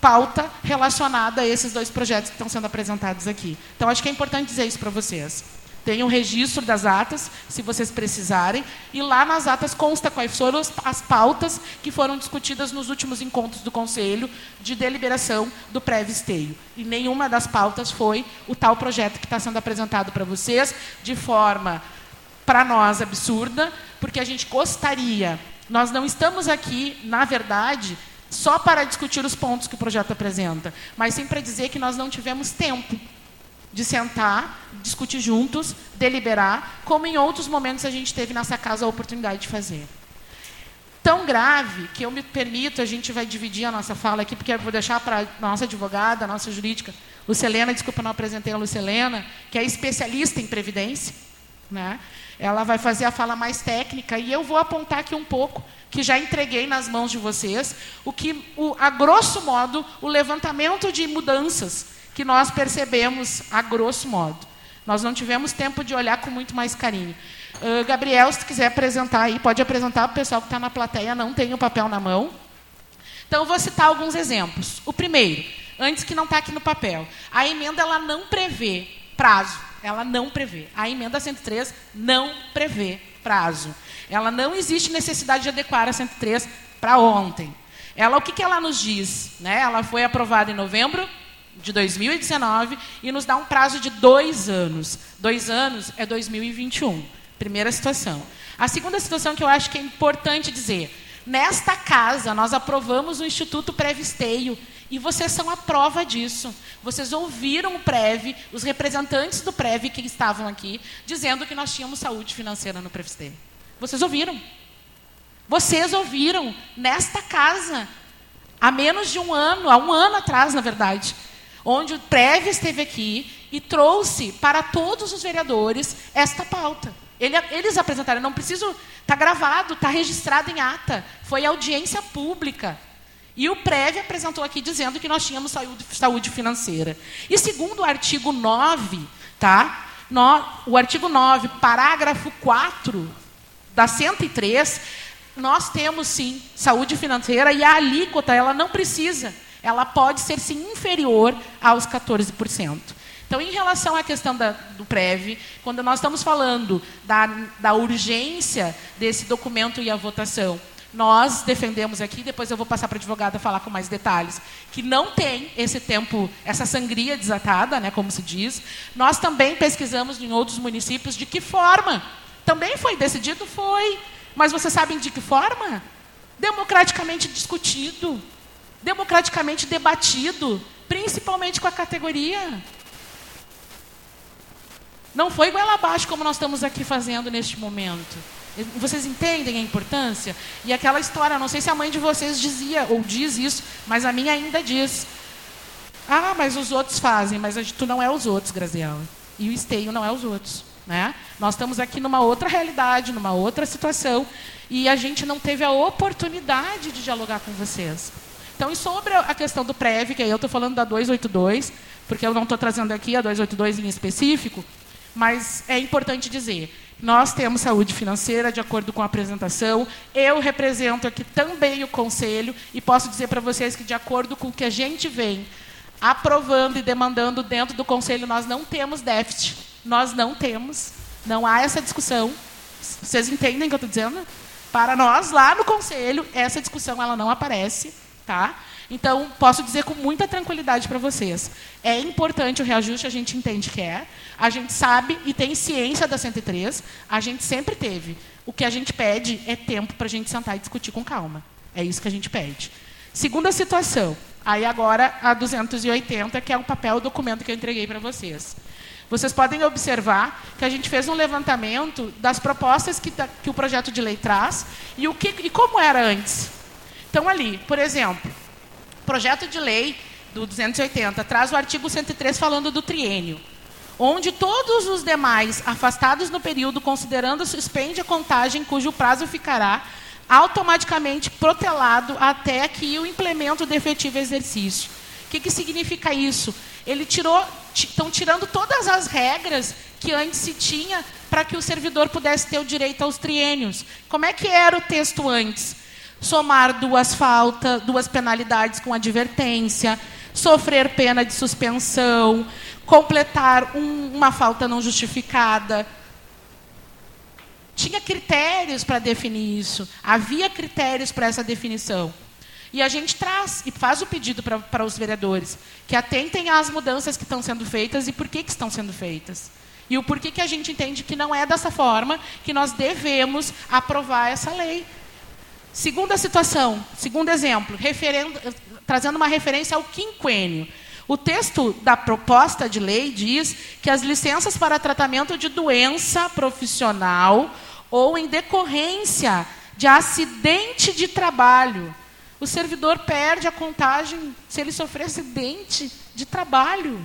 pauta relacionada a esses dois projetos que estão sendo apresentados aqui. Então, acho que é importante dizer isso para vocês. Tem um registro das atas, se vocês precisarem, e lá nas atas consta quais foram as pautas que foram discutidas nos últimos encontros do Conselho de deliberação do pré-visteio. E nenhuma das pautas foi o tal projeto que está sendo apresentado para vocês, de forma, para nós, absurda, porque a gente gostaria. Nós não estamos aqui, na verdade, só para discutir os pontos que o projeto apresenta, mas sim para dizer que nós não tivemos tempo de sentar, discutir juntos, deliberar, como em outros momentos a gente teve nessa casa a oportunidade de fazer. Tão grave que eu me permito, a gente vai dividir a nossa fala aqui, porque eu vou deixar para a nossa advogada, a nossa jurídica, Lucelena, desculpa, não apresentei a Lucelena, que é especialista em previdência. Né? Ela vai fazer a fala mais técnica e eu vou apontar aqui um pouco, que já entreguei nas mãos de vocês, o que, o, a grosso modo, o levantamento de mudanças que nós percebemos a grosso modo. Nós não tivemos tempo de olhar com muito mais carinho. Uh, Gabriel, se quiser apresentar aí, pode apresentar para o pessoal que está na plateia, não tem o papel na mão. Então, vou citar alguns exemplos. O primeiro, antes que não está aqui no papel. A emenda ela não prevê prazo. Ela não prevê. A emenda 103 não prevê prazo. Ela não existe necessidade de adequar a 103 para ontem. Ela, o que, que ela nos diz? Né? Ela foi aprovada em novembro de 2019 e nos dá um prazo de dois anos. Dois anos é 2021. Primeira situação. A segunda situação que eu acho que é importante dizer: nesta casa nós aprovamos o Instituto Previsteio e vocês são a prova disso. Vocês ouviram o Prev, os representantes do Prev que estavam aqui, dizendo que nós tínhamos saúde financeira no Previsteio. Vocês ouviram? Vocês ouviram nesta casa, há menos de um ano, há um ano atrás, na verdade, onde o Prev esteve aqui e trouxe para todos os vereadores esta pauta. Ele, eles apresentaram, não preciso, está gravado, está registrado em ata, foi audiência pública. E o Prev apresentou aqui dizendo que nós tínhamos saúde, saúde financeira. E segundo o artigo 9, tá? No, o artigo 9, parágrafo 4 da 103, nós temos sim saúde financeira e a alíquota ela não precisa ela pode ser sim inferior aos 14%. Então, em relação à questão da, do PREV, quando nós estamos falando da, da urgência desse documento e a votação, nós defendemos aqui, depois eu vou passar para a advogada falar com mais detalhes, que não tem esse tempo, essa sangria desatada, né, como se diz. Nós também pesquisamos em outros municípios de que forma. Também foi decidido? Foi. Mas vocês sabem de que forma? Democraticamente discutido democraticamente debatido, principalmente com a categoria. Não foi igual abaixo como nós estamos aqui fazendo neste momento. Vocês entendem a importância? E aquela história, não sei se a mãe de vocês dizia ou diz isso, mas a minha ainda diz. Ah, mas os outros fazem, mas tu não é os outros, Graziela. E o esteio não é os outros. Né? Nós estamos aqui numa outra realidade, numa outra situação, e a gente não teve a oportunidade de dialogar com vocês. Então, e sobre a questão do PREV, que aí eu estou falando da 282, porque eu não estou trazendo aqui a 282 em específico, mas é importante dizer, nós temos saúde financeira, de acordo com a apresentação. Eu represento aqui também o conselho e posso dizer para vocês que, de acordo com o que a gente vem aprovando e demandando dentro do conselho, nós não temos déficit. Nós não temos. Não há essa discussão. Vocês entendem o que eu estou dizendo? Para nós, lá no conselho, essa discussão ela não aparece. Tá? Então, posso dizer com muita tranquilidade para vocês. É importante o reajuste, a gente entende que é. A gente sabe e tem ciência da 103, a gente sempre teve. O que a gente pede é tempo para a gente sentar e discutir com calma. É isso que a gente pede. Segunda situação, aí agora a 280, que é o papel, o documento que eu entreguei para vocês. Vocês podem observar que a gente fez um levantamento das propostas que, que o projeto de lei traz e, o que, e como era antes. Então, ali, por exemplo, projeto de lei do 280 traz o artigo 103 falando do triênio, onde todos os demais afastados no período, considerando suspende a contagem cujo prazo ficará automaticamente protelado até que o implemento do efetivo exercício. O que, que significa isso? Ele tirou, estão tirando todas as regras que antes se tinha para que o servidor pudesse ter o direito aos triênios. Como é que era o texto antes? Somar duas faltas, duas penalidades com advertência, sofrer pena de suspensão, completar um, uma falta não justificada. Tinha critérios para definir isso, havia critérios para essa definição. E a gente traz e faz o pedido para os vereadores que atentem às mudanças que estão sendo feitas e por que, que estão sendo feitas. E o porquê que a gente entende que não é dessa forma que nós devemos aprovar essa lei. Segunda situação, segundo exemplo, trazendo uma referência ao quinquênio. O texto da proposta de lei diz que as licenças para tratamento de doença profissional ou em decorrência de acidente de trabalho, o servidor perde a contagem se ele sofrer acidente de trabalho.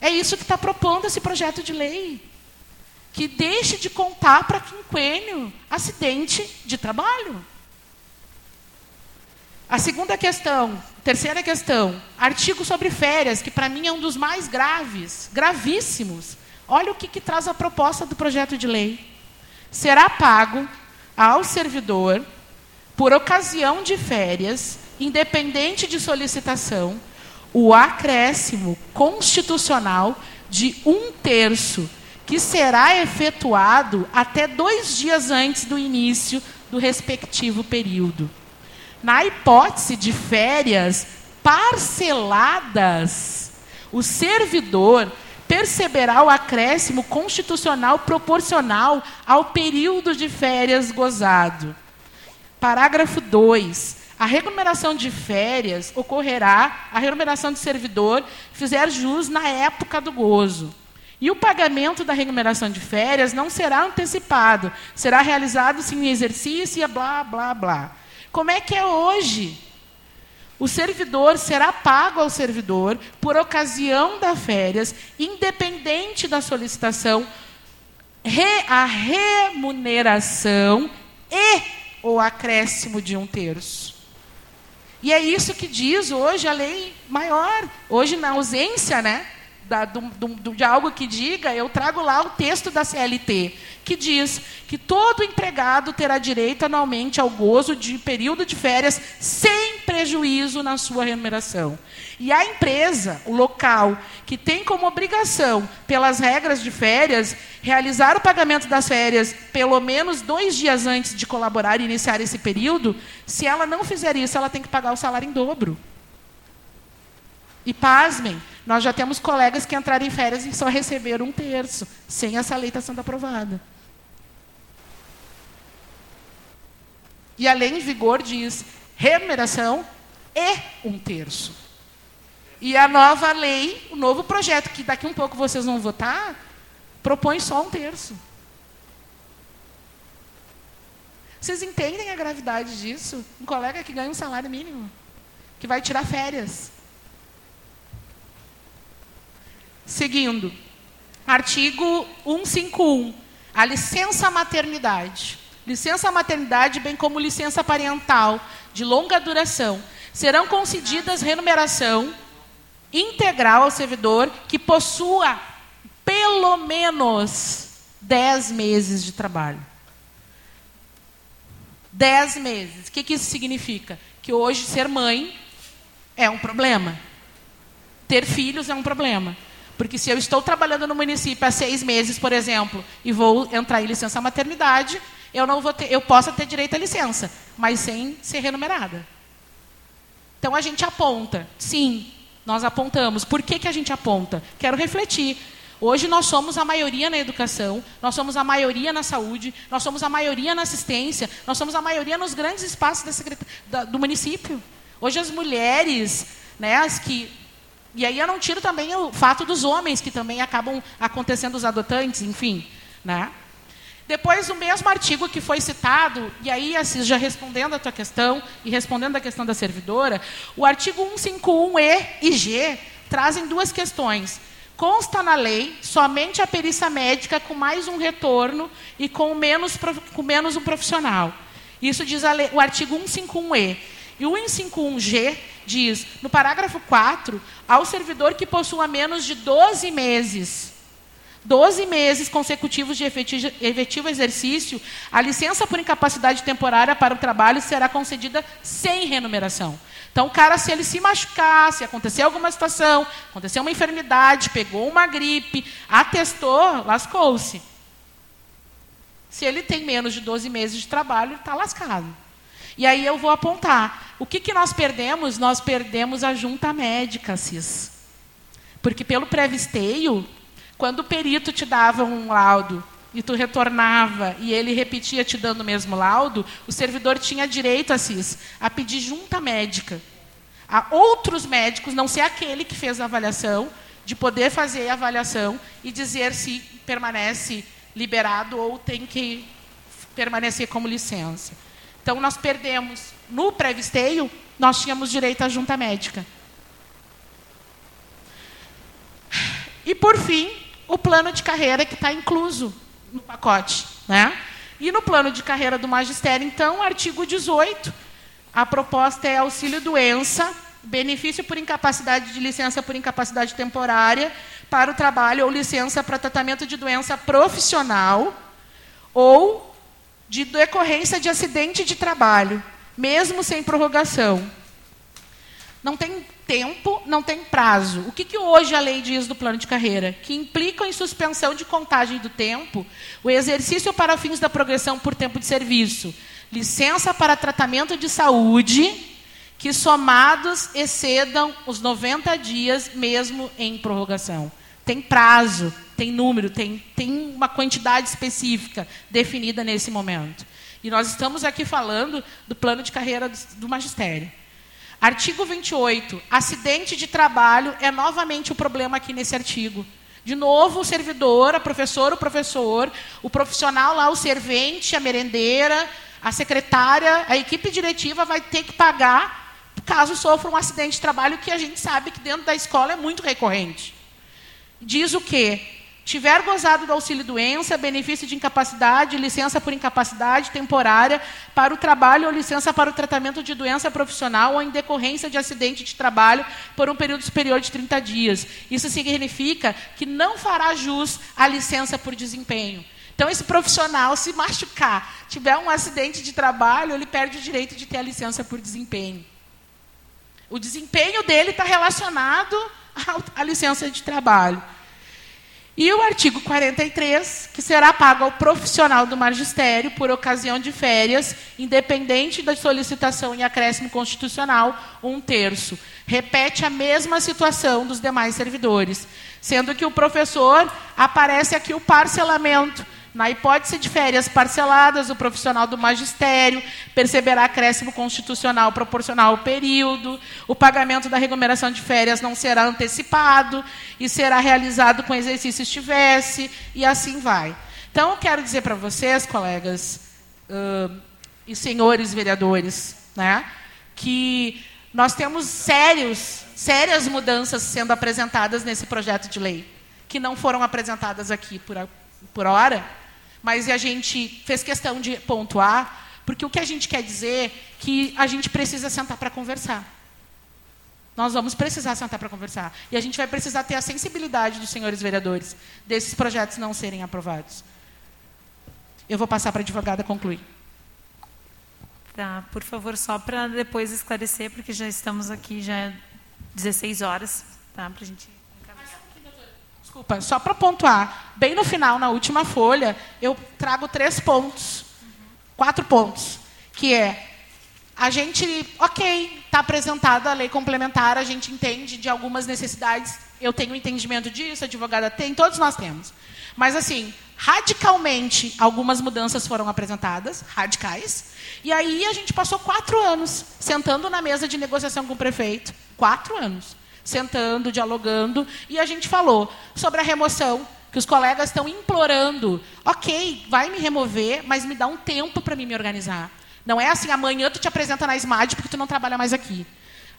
É isso que está propondo esse projeto de lei que deixe de contar para quinquênio acidente de trabalho. A segunda questão, terceira questão, artigo sobre férias, que para mim é um dos mais graves, gravíssimos. Olha o que, que traz a proposta do projeto de lei. Será pago ao servidor, por ocasião de férias, independente de solicitação, o acréscimo constitucional de um terço que será efetuado até dois dias antes do início do respectivo período. Na hipótese de férias parceladas, o servidor perceberá o acréscimo constitucional proporcional ao período de férias gozado. Parágrafo 2. A remuneração de férias ocorrerá, a remuneração de servidor fizer jus na época do gozo. E o pagamento da remuneração de férias não será antecipado, será realizado sim em exercício e blá, blá, blá. Como é que é hoje? O servidor será pago ao servidor por ocasião das férias, independente da solicitação, re, a remuneração e o acréscimo de um terço. E é isso que diz hoje a lei maior. Hoje, na ausência, né? Da, do, do, de algo que diga, eu trago lá o texto da CLT, que diz que todo empregado terá direito anualmente ao gozo de período de férias sem prejuízo na sua remuneração. E a empresa, o local, que tem como obrigação, pelas regras de férias, realizar o pagamento das férias pelo menos dois dias antes de colaborar e iniciar esse período, se ela não fizer isso, ela tem que pagar o salário em dobro. E pasmem, nós já temos colegas que entraram em férias e só receberam um terço, sem essa lei estar sendo aprovada. E a lei em vigor diz remuneração e um terço. E a nova lei, o novo projeto, que daqui um pouco vocês vão votar, propõe só um terço. Vocês entendem a gravidade disso? Um colega que ganha um salário mínimo, que vai tirar férias. Seguindo. Artigo 151. A licença maternidade. Licença maternidade, bem como licença parental de longa duração, serão concedidas remuneração integral ao servidor que possua pelo menos 10 meses de trabalho. 10 meses. O que, que isso significa? Que hoje ser mãe é um problema. Ter filhos é um problema. Porque se eu estou trabalhando no município há seis meses, por exemplo, e vou entrar em licença maternidade, eu não vou ter, eu posso ter direito à licença, mas sem ser remunerada. Então a gente aponta, sim, nós apontamos. Por que, que a gente aponta? Quero refletir. Hoje nós somos a maioria na educação, nós somos a maioria na saúde, nós somos a maioria na assistência, nós somos a maioria nos grandes espaços da, da, do município. Hoje as mulheres, né, as que e aí eu não tiro também o fato dos homens, que também acabam acontecendo os adotantes, enfim. Né? Depois, o mesmo artigo que foi citado, e aí, Assis, já respondendo a tua questão, e respondendo a questão da servidora, o artigo 151E e G trazem duas questões. Consta na lei somente a perícia médica com mais um retorno e com menos, com menos um profissional. Isso diz lei, o artigo 151E. E o 151G diz, no parágrafo 4, ao servidor que possua menos de 12 meses, 12 meses consecutivos de efetivo, exercício, a licença por incapacidade temporária para o trabalho será concedida sem remuneração. Então, o cara, se ele se machucar, se acontecer alguma situação, aconteceu uma enfermidade, pegou uma gripe, atestou, lascou-se. Se ele tem menos de 12 meses de trabalho, está lascado. E aí eu vou apontar. O que, que nós perdemos? Nós perdemos a junta médica, CIS. Porque pelo pré-visteio, quando o perito te dava um laudo e tu retornava e ele repetia te dando o mesmo laudo, o servidor tinha direito, Assis, a pedir junta médica. A outros médicos, não ser aquele que fez a avaliação, de poder fazer a avaliação e dizer se permanece liberado ou tem que permanecer como licença. Então, nós perdemos, no pré-visteio, nós tínhamos direito à junta médica. E, por fim, o plano de carreira que está incluso no pacote. Né? E no plano de carreira do magistério, então, artigo 18, a proposta é auxílio-doença, benefício por incapacidade de licença por incapacidade temporária para o trabalho ou licença para tratamento de doença profissional ou de decorrência de acidente de trabalho, mesmo sem prorrogação. Não tem tempo, não tem prazo. O que, que hoje a lei diz do plano de carreira? Que implica em suspensão de contagem do tempo o exercício para fins da progressão por tempo de serviço, licença para tratamento de saúde, que somados excedam os 90 dias, mesmo em prorrogação. Tem prazo, tem número, tem, tem uma quantidade específica definida nesse momento. E nós estamos aqui falando do plano de carreira do, do magistério. Artigo 28. Acidente de trabalho é novamente o problema aqui nesse artigo. De novo, o servidor, a professora, o professor, o profissional lá, o servente, a merendeira, a secretária, a equipe diretiva vai ter que pagar caso sofra um acidente de trabalho que a gente sabe que dentro da escola é muito recorrente. Diz o quê? Tiver gozado do auxílio doença, benefício de incapacidade, licença por incapacidade temporária para o trabalho ou licença para o tratamento de doença profissional ou em decorrência de acidente de trabalho por um período superior de 30 dias. Isso significa que não fará jus à licença por desempenho. Então, esse profissional, se machucar, tiver um acidente de trabalho, ele perde o direito de ter a licença por desempenho. O desempenho dele está relacionado à licença de trabalho. E o artigo 43, que será pago ao profissional do magistério por ocasião de férias, independente da solicitação em acréscimo constitucional, um terço. Repete a mesma situação dos demais servidores, sendo que o professor aparece aqui o parcelamento na hipótese de férias parceladas, o profissional do magistério perceberá acréscimo constitucional proporcional ao período, o pagamento da remuneração de férias não será antecipado e será realizado com exercício estivesse, e assim vai. Então, eu quero dizer para vocês, colegas, uh, e senhores vereadores, né, que nós temos sérios, sérias mudanças sendo apresentadas nesse projeto de lei, que não foram apresentadas aqui por, a, por hora, mas a gente fez questão de pontuar, porque o que a gente quer dizer que a gente precisa sentar para conversar. Nós vamos precisar sentar para conversar. E a gente vai precisar ter a sensibilidade dos senhores vereadores desses projetos não serem aprovados. Eu vou passar para a advogada concluir. Tá, por favor, só para depois esclarecer, porque já estamos aqui, já é 16 horas, tá, para a gente Desculpa, só para pontuar, bem no final, na última folha, eu trago três pontos, quatro pontos, que é a gente, ok, está apresentada a lei complementar, a gente entende de algumas necessidades, eu tenho entendimento disso, a advogada tem, todos nós temos. Mas, assim, radicalmente, algumas mudanças foram apresentadas, radicais, e aí a gente passou quatro anos sentando na mesa de negociação com o prefeito, quatro anos, sentando, dialogando, e a gente falou sobre a remoção, que os colegas estão implorando, ok, vai me remover, mas me dá um tempo para mim me organizar. Não é assim, amanhã tu te apresenta na SMAD porque tu não trabalha mais aqui.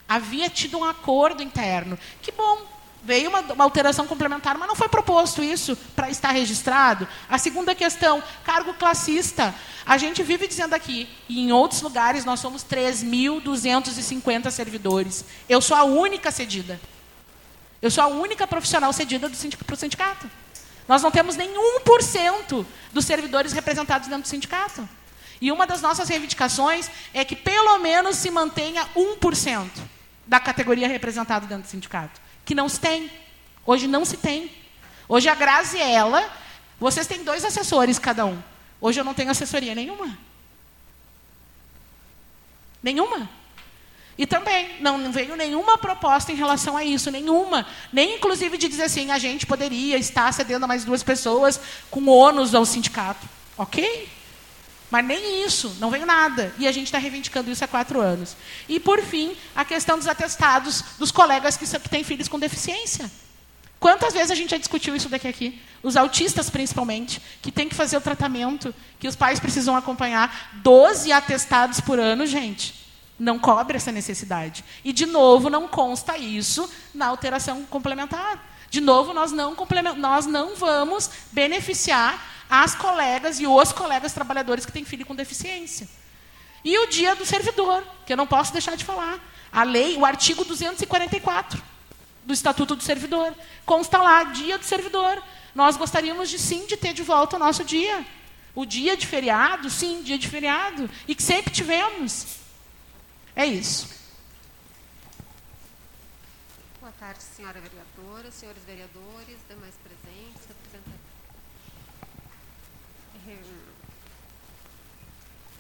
Havia tido um acordo interno. Que bom, veio uma, uma alteração complementar, mas não foi proposto isso para estar registrado. A segunda questão, cargo classista. A gente vive dizendo aqui, e em outros lugares nós somos 3.250 servidores. Eu sou a única cedida. Eu sou a única profissional cedida para o sindicato. Nós não temos nenhum por cento dos servidores representados dentro do sindicato. E uma das nossas reivindicações é que pelo menos se mantenha 1% da categoria representada dentro do sindicato. Que não se tem. Hoje não se tem. Hoje a Graziella, vocês têm dois assessores cada um. Hoje eu não tenho assessoria nenhuma. Nenhuma. E também não veio nenhuma proposta em relação a isso, nenhuma. Nem inclusive de dizer assim, a gente poderia estar cedendo a mais duas pessoas com ônus ao sindicato. Ok? Mas nem isso, não veio nada. E a gente está reivindicando isso há quatro anos. E, por fim, a questão dos atestados dos colegas que, que têm filhos com deficiência. Quantas vezes a gente já discutiu isso daqui aqui? Os autistas, principalmente, que têm que fazer o tratamento, que os pais precisam acompanhar. Doze atestados por ano, gente. Não cobre essa necessidade. E, de novo, não consta isso na alteração complementar. De novo, nós não, nós não vamos beneficiar as colegas e os colegas trabalhadores que têm filho com deficiência. E o dia do servidor, que eu não posso deixar de falar. A lei, o artigo 244 do Estatuto do Servidor, consta lá, dia do servidor. Nós gostaríamos de sim de ter de volta o nosso dia. O dia de feriado, sim, dia de feriado. E que sempre tivemos. É isso. Boa tarde, senhora vereadora, senhores vereadores, demais presentes, representantes.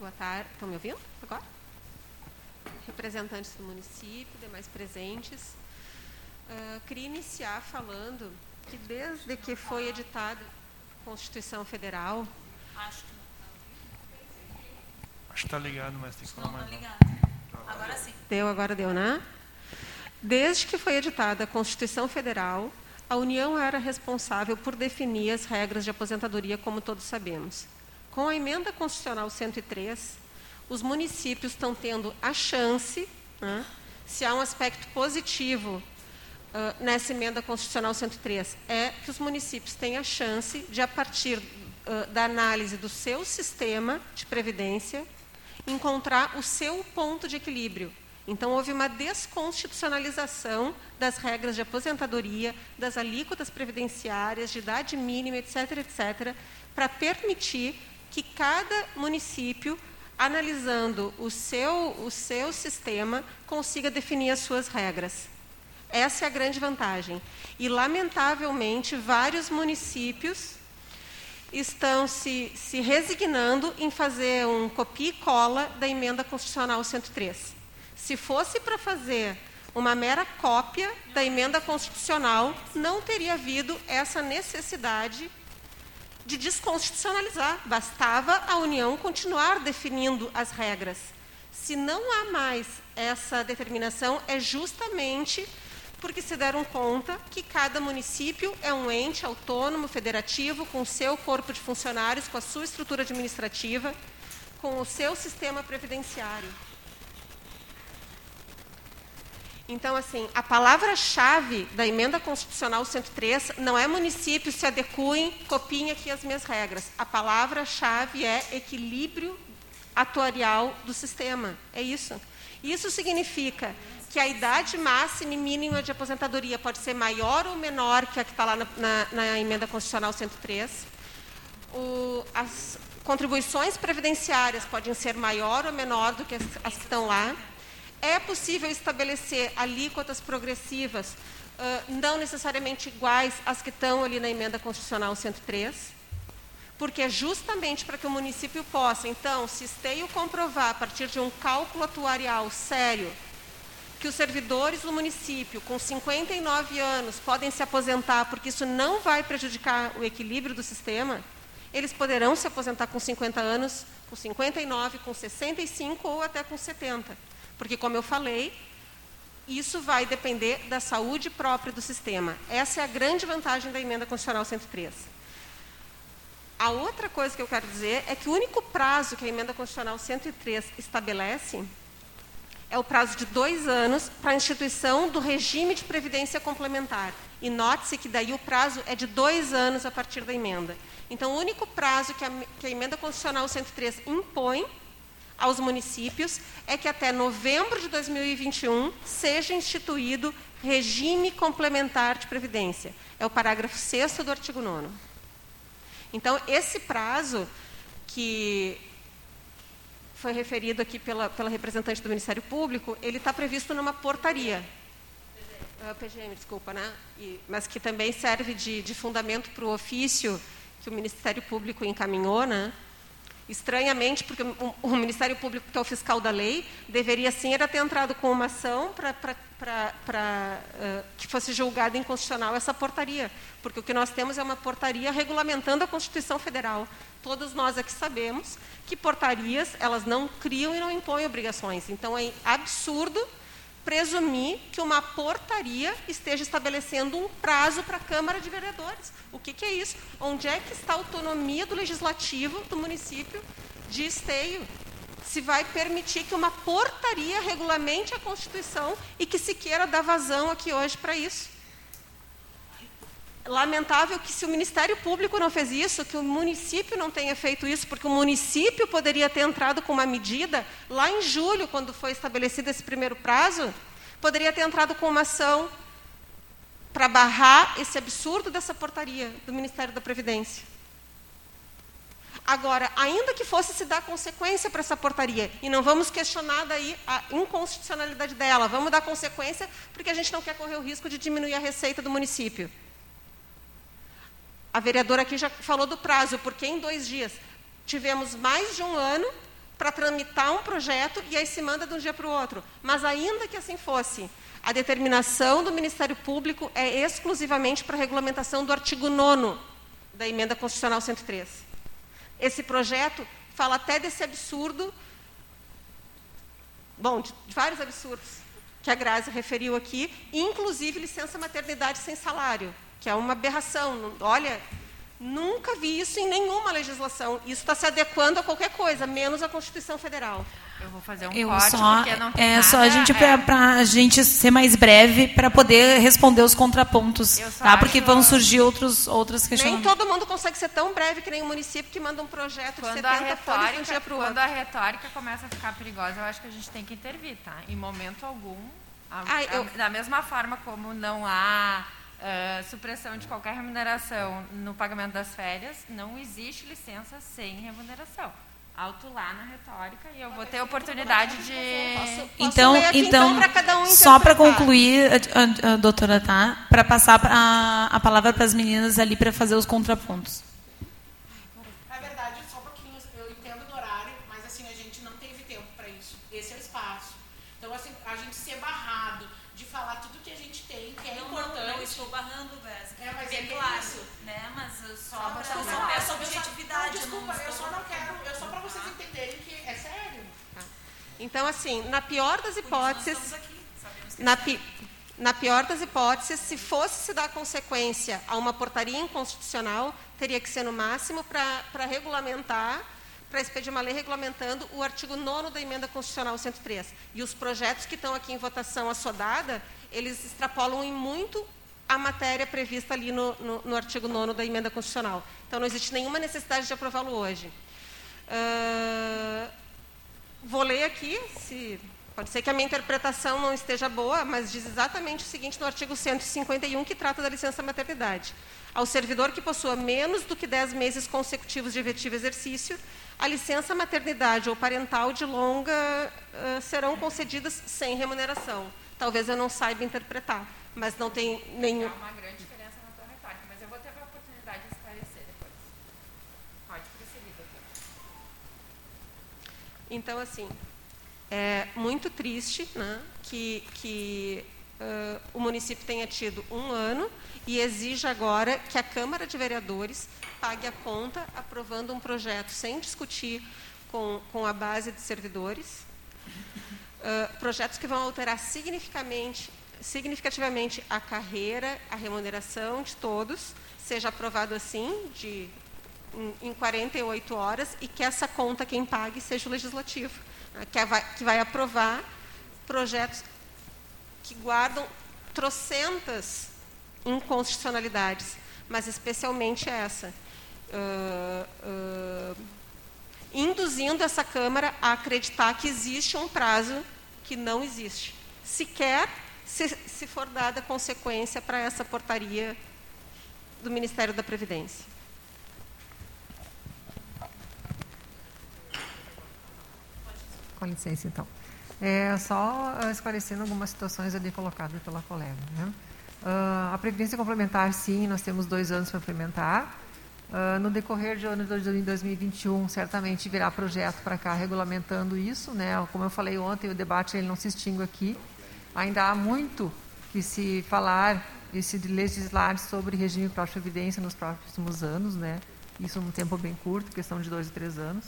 Boa tarde. Estão me ouvindo agora? Representantes do município, demais presentes. Uh, queria iniciar falando que desde que foi editada a Constituição Federal. Acho que Acho que está ligado, mas tem que falar mais. Ligado. Agora sim. Deu, agora deu, né? Desde que foi editada a Constituição Federal, a União era responsável por definir as regras de aposentadoria, como todos sabemos. Com a emenda constitucional 103, os municípios estão tendo a chance, né, se há um aspecto positivo uh, nessa emenda constitucional 103, é que os municípios têm a chance de, a partir uh, da análise do seu sistema de previdência, encontrar o seu ponto de equilíbrio. Então, houve uma desconstitucionalização das regras de aposentadoria, das alíquotas previdenciárias, de idade mínima, etc., etc., para permitir que cada município, analisando o seu, o seu sistema, consiga definir as suas regras. Essa é a grande vantagem. E, lamentavelmente, vários municípios estão se, se resignando em fazer um copia e cola da emenda constitucional 103. Se fosse para fazer uma mera cópia da emenda constitucional, não teria havido essa necessidade de desconstitucionalizar. Bastava a União continuar definindo as regras. Se não há mais essa determinação, é justamente porque se deram conta que cada município é um ente autônomo, federativo, com seu corpo de funcionários, com a sua estrutura administrativa, com o seu sistema previdenciário. Então, assim, a palavra-chave da emenda constitucional 103 não é municípios se adequem, copiem aqui as minhas regras. A palavra-chave é equilíbrio atuarial do sistema. É isso. Isso significa que a idade máxima e mínima de aposentadoria pode ser maior ou menor que a que está lá na, na, na, emenda constitucional 103. O, as contribuições previdenciárias podem ser maior ou menor do que as, as que estão lá. É possível estabelecer alíquotas progressivas, não necessariamente iguais às que estão ali na emenda constitucional 103, porque é justamente para que o município possa, então, se esteio comprovar a partir de um cálculo atuarial sério, que os servidores do município com 59 anos podem se aposentar, porque isso não vai prejudicar o equilíbrio do sistema, eles poderão se aposentar com 50 anos, com 59, com 65 ou até com 70. Porque, como eu falei, isso vai depender da saúde própria do sistema. Essa é a grande vantagem da emenda constitucional 103. A outra coisa que eu quero dizer é que o único prazo que a emenda constitucional 103 estabelece é o prazo de dois anos para a instituição do regime de previdência complementar. E note-se que daí o prazo é de dois anos a partir da emenda. Então, o único prazo que a, que a emenda constitucional 103 impõe aos municípios é que até novembro de 2021 seja instituído regime complementar de previdência. É o parágrafo 6 do artigo 9. Então, esse prazo que foi referido aqui pela, pela representante do Ministério Público, ele está previsto numa portaria. Uh, PGM, desculpa, né? E, mas que também serve de, de fundamento para o ofício que o Ministério Público encaminhou, né? Estranhamente, porque o, Ministério Público, que é o fiscal da lei, deveria sim era ter entrado com uma ação para uh, que fosse julgada inconstitucional essa portaria. Porque o que nós temos é uma portaria regulamentando a Constituição Federal. Todos nós aqui sabemos que portarias elas não criam e não impõem obrigações. Então é absurdo presumir que uma portaria esteja estabelecendo um prazo para a Câmara de Vereadores. O que, que, é isso? Onde é que está a autonomia do legislativo do município de esteio? Se vai permitir que uma portaria regulamente a Constituição e que se queira dar vazão aqui hoje para isso. Lamentável que se o Ministério Público não fez isso, que o município não tenha feito isso, porque o município poderia ter entrado com uma medida lá em julho, quando foi estabelecido esse primeiro prazo, poderia ter entrado com uma ação para barrar esse absurdo dessa portaria do Ministério da Previdência. Agora, ainda que fosse se dar consequência para essa portaria, e não vamos questionar daí a inconstitucionalidade dela, vamos dar consequência porque a gente não quer correr o risco de diminuir a receita do município. A vereadora aqui já falou do prazo, porque em dois dias tivemos mais de um ano para tramitar um projeto e aí se manda de um dia para o outro. Mas ainda que assim fosse, a determinação do Ministério Público é exclusivamente para a regulamentação do artigo 9 da Emenda Constitucional 103. Esse projeto fala até desse absurdo, bom, de vários absurdos que a Grazi referiu aqui, inclusive licença maternidade sem salário que é uma aberração. Olha, nunca vi isso em nenhuma legislação. Isso está se adequando a qualquer coisa, menos a Constituição Federal. Eu vou fazer um eu corte só, porque não tem é nada, só a gente é, para a gente ser mais breve para poder responder os contrapontos, tá? Porque acho- vão surgir outros outros Nem questionamentos. todo mundo consegue ser tão breve que nem o município que manda um projeto de quando 70 a folhas de um dia para o quando outro. a retórica começa a ficar perigosa, eu acho que a gente tem que intervir, tá? Em momento algum, a- Ai, a- eu- da mesma forma como não há ah, supressão de qualquer remuneração no pagamento das férias, não existe licença sem remuneração. Alto lá na retórica e eu vou ter oportunidade de Posso Então, ler aqui, então, pra cada um só para concluir, a- a doutora tá, para passar a, a palavra para as meninas ali para fazer os contrapontos. Na verdade, só um pouquinho, eu entendo do horário, mas assim, a gente não teve tempo para isso. Esse é o espaço. Então, assim, a gente ser barrado de falar tudo que a gente tem, que é importante. barrando, Vés. É, mas é isso. né? Mas só Não, para não, só peço eu só- objetividade. Não, desculpa, não eu estou- só não quero, eu só para vocês entenderem que é sério. Então, assim, na pior das hipóteses, aqui, na, pi- na pior das hipóteses, se fosse se dar consequência a uma portaria inconstitucional, teria que ser no máximo para regulamentar, para expedir uma lei regulamentando o artigo 9 da emenda constitucional 103. E os projetos que estão aqui em votação assodada, eles extrapolam em muito a matéria prevista ali no, no, no artigo 9 da emenda constitucional. Então, não existe nenhuma necessidade de aprová-lo hoje. Uh, vou ler aqui, se Pode ser que a minha interpretação não esteja boa, mas diz exatamente o seguinte no artigo 151, que trata da licença maternidade. Ao servidor que possua menos do que 10 meses consecutivos de efetivo exercício, a licença maternidade ou parental de longa uh, serão concedidas sem remuneração. Talvez eu não saiba interpretar, mas não tem nenhum. Há uma grande diferença na tua retórica, mas eu vou ter a oportunidade de esclarecer depois. Pode prosseguir, doutor. Então, assim, é muito triste né, que, que uh, o município tenha tido um ano e exige agora que a Câmara de Vereadores pague a conta, aprovando um projeto sem discutir com, com a base de servidores. Uh, projetos que vão alterar significativamente, significativamente a carreira, a remuneração de todos, seja aprovado assim, de, em, em 48 horas, e que essa conta, quem pague, seja o Legislativo que vai, que vai aprovar projetos que guardam trocentas inconstitucionalidades, mas especialmente essa. Uh, uh, induzindo essa Câmara a acreditar que existe um prazo que não existe, sequer se, se for dada consequência para essa portaria do Ministério da Previdência. Com licença, então. É, só uh, esclarecendo algumas situações ali colocadas pela colega. Né? Uh, a Previdência Complementar, sim, nós temos dois anos para implementar. Uh, no decorrer de ano de 2021, certamente virá projeto para cá regulamentando isso. Né? Como eu falei ontem, o debate ele não se extingue aqui. Ainda há muito que se falar e se legislar sobre regime de previdência nos próximos anos. Né? Isso num tempo bem curto, questão de dois ou três anos.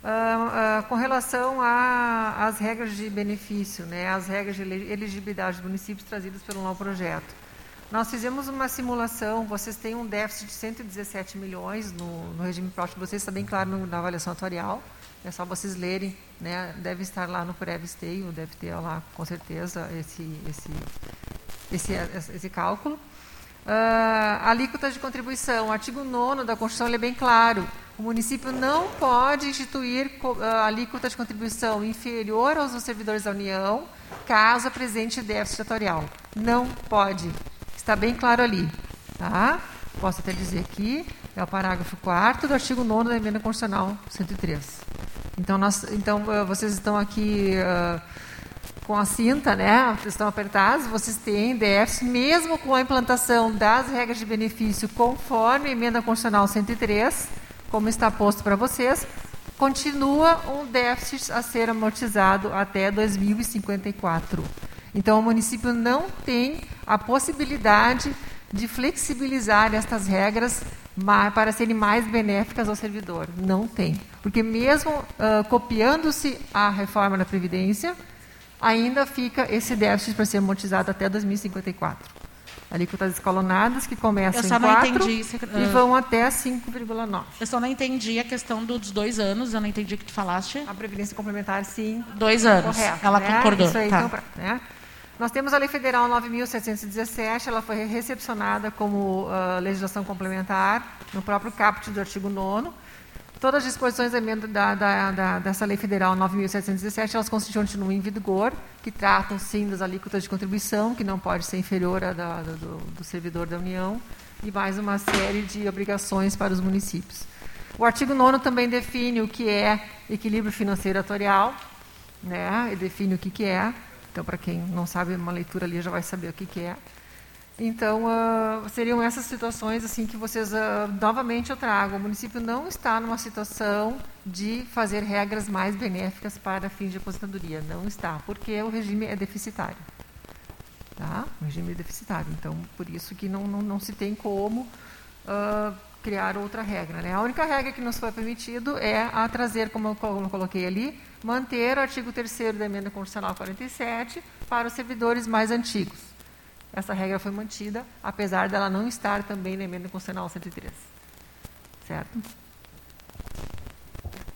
Uh, uh, com relação às regras de benefício, né, as regras de elegibilidade dos municípios trazidas pelo novo projeto. Nós fizemos uma simulação, vocês têm um déficit de 117 milhões no, no regime próprio, vocês está bem claro no, na avaliação atuarial, é só vocês lerem, né, deve estar lá no Prevesteio, deve ter lá com certeza esse, esse, esse, esse cálculo. Uh, alíquota de contribuição, o artigo 9 da Constituição é bem claro, o município não pode instituir uh, alíquota de contribuição inferior aos dos servidores da União, caso apresente déficit estatorial. Não pode. Está bem claro ali. Tá? Posso até dizer aqui, é o parágrafo 4 do artigo 9 da Emenda Constitucional 103. Então, nós, então uh, vocês estão aqui uh, com a cinta, né? Estão apertados, vocês têm déficit, mesmo com a implantação das regras de benefício conforme a Emenda Constitucional 103 como está posto para vocês, continua um déficit a ser amortizado até 2054. Então, o município não tem a possibilidade de flexibilizar estas regras para serem mais benéficas ao servidor. Não tem. Porque, mesmo uh, copiando-se a reforma da Previdência, ainda fica esse déficit para ser amortizado até 2054 alíquotas escalonadas que começam em 4 entendi, e vão até 5,9. Eu só não entendi a questão dos dois anos, eu não entendi o que tu falaste. A Previdência Complementar, sim. Dois anos, Correto, ela né? concordou. Isso aí, tá. então, né? Nós temos a Lei Federal 9.717, ela foi recepcionada como uh, legislação complementar no próprio caput do artigo 9 Todas as disposições da, da, da, dessa Lei Federal 9.717, elas continuam em vigor, que tratam, sim, das alíquotas de contribuição, que não pode ser inferior à da, do, do servidor da União, e mais uma série de obrigações para os municípios. O artigo 9 também define o que é equilíbrio financeiro atorial, né? e define o que, que é. Então, para quem não sabe, uma leitura ali já vai saber o que, que é. Então, uh, seriam essas situações assim que vocês, uh, novamente eu trago, o município não está numa situação de fazer regras mais benéficas para fins de aposentadoria, não está, porque o regime é deficitário. Tá? O regime é deficitário, então, por isso que não, não, não se tem como uh, criar outra regra. Né? A única regra que nos foi permitido é a trazer, como eu, como eu coloquei ali, manter o artigo 3 da Emenda Constitucional 47 para os servidores mais antigos essa regra foi mantida, apesar dela não estar também na emenda constitucional 103. Certo?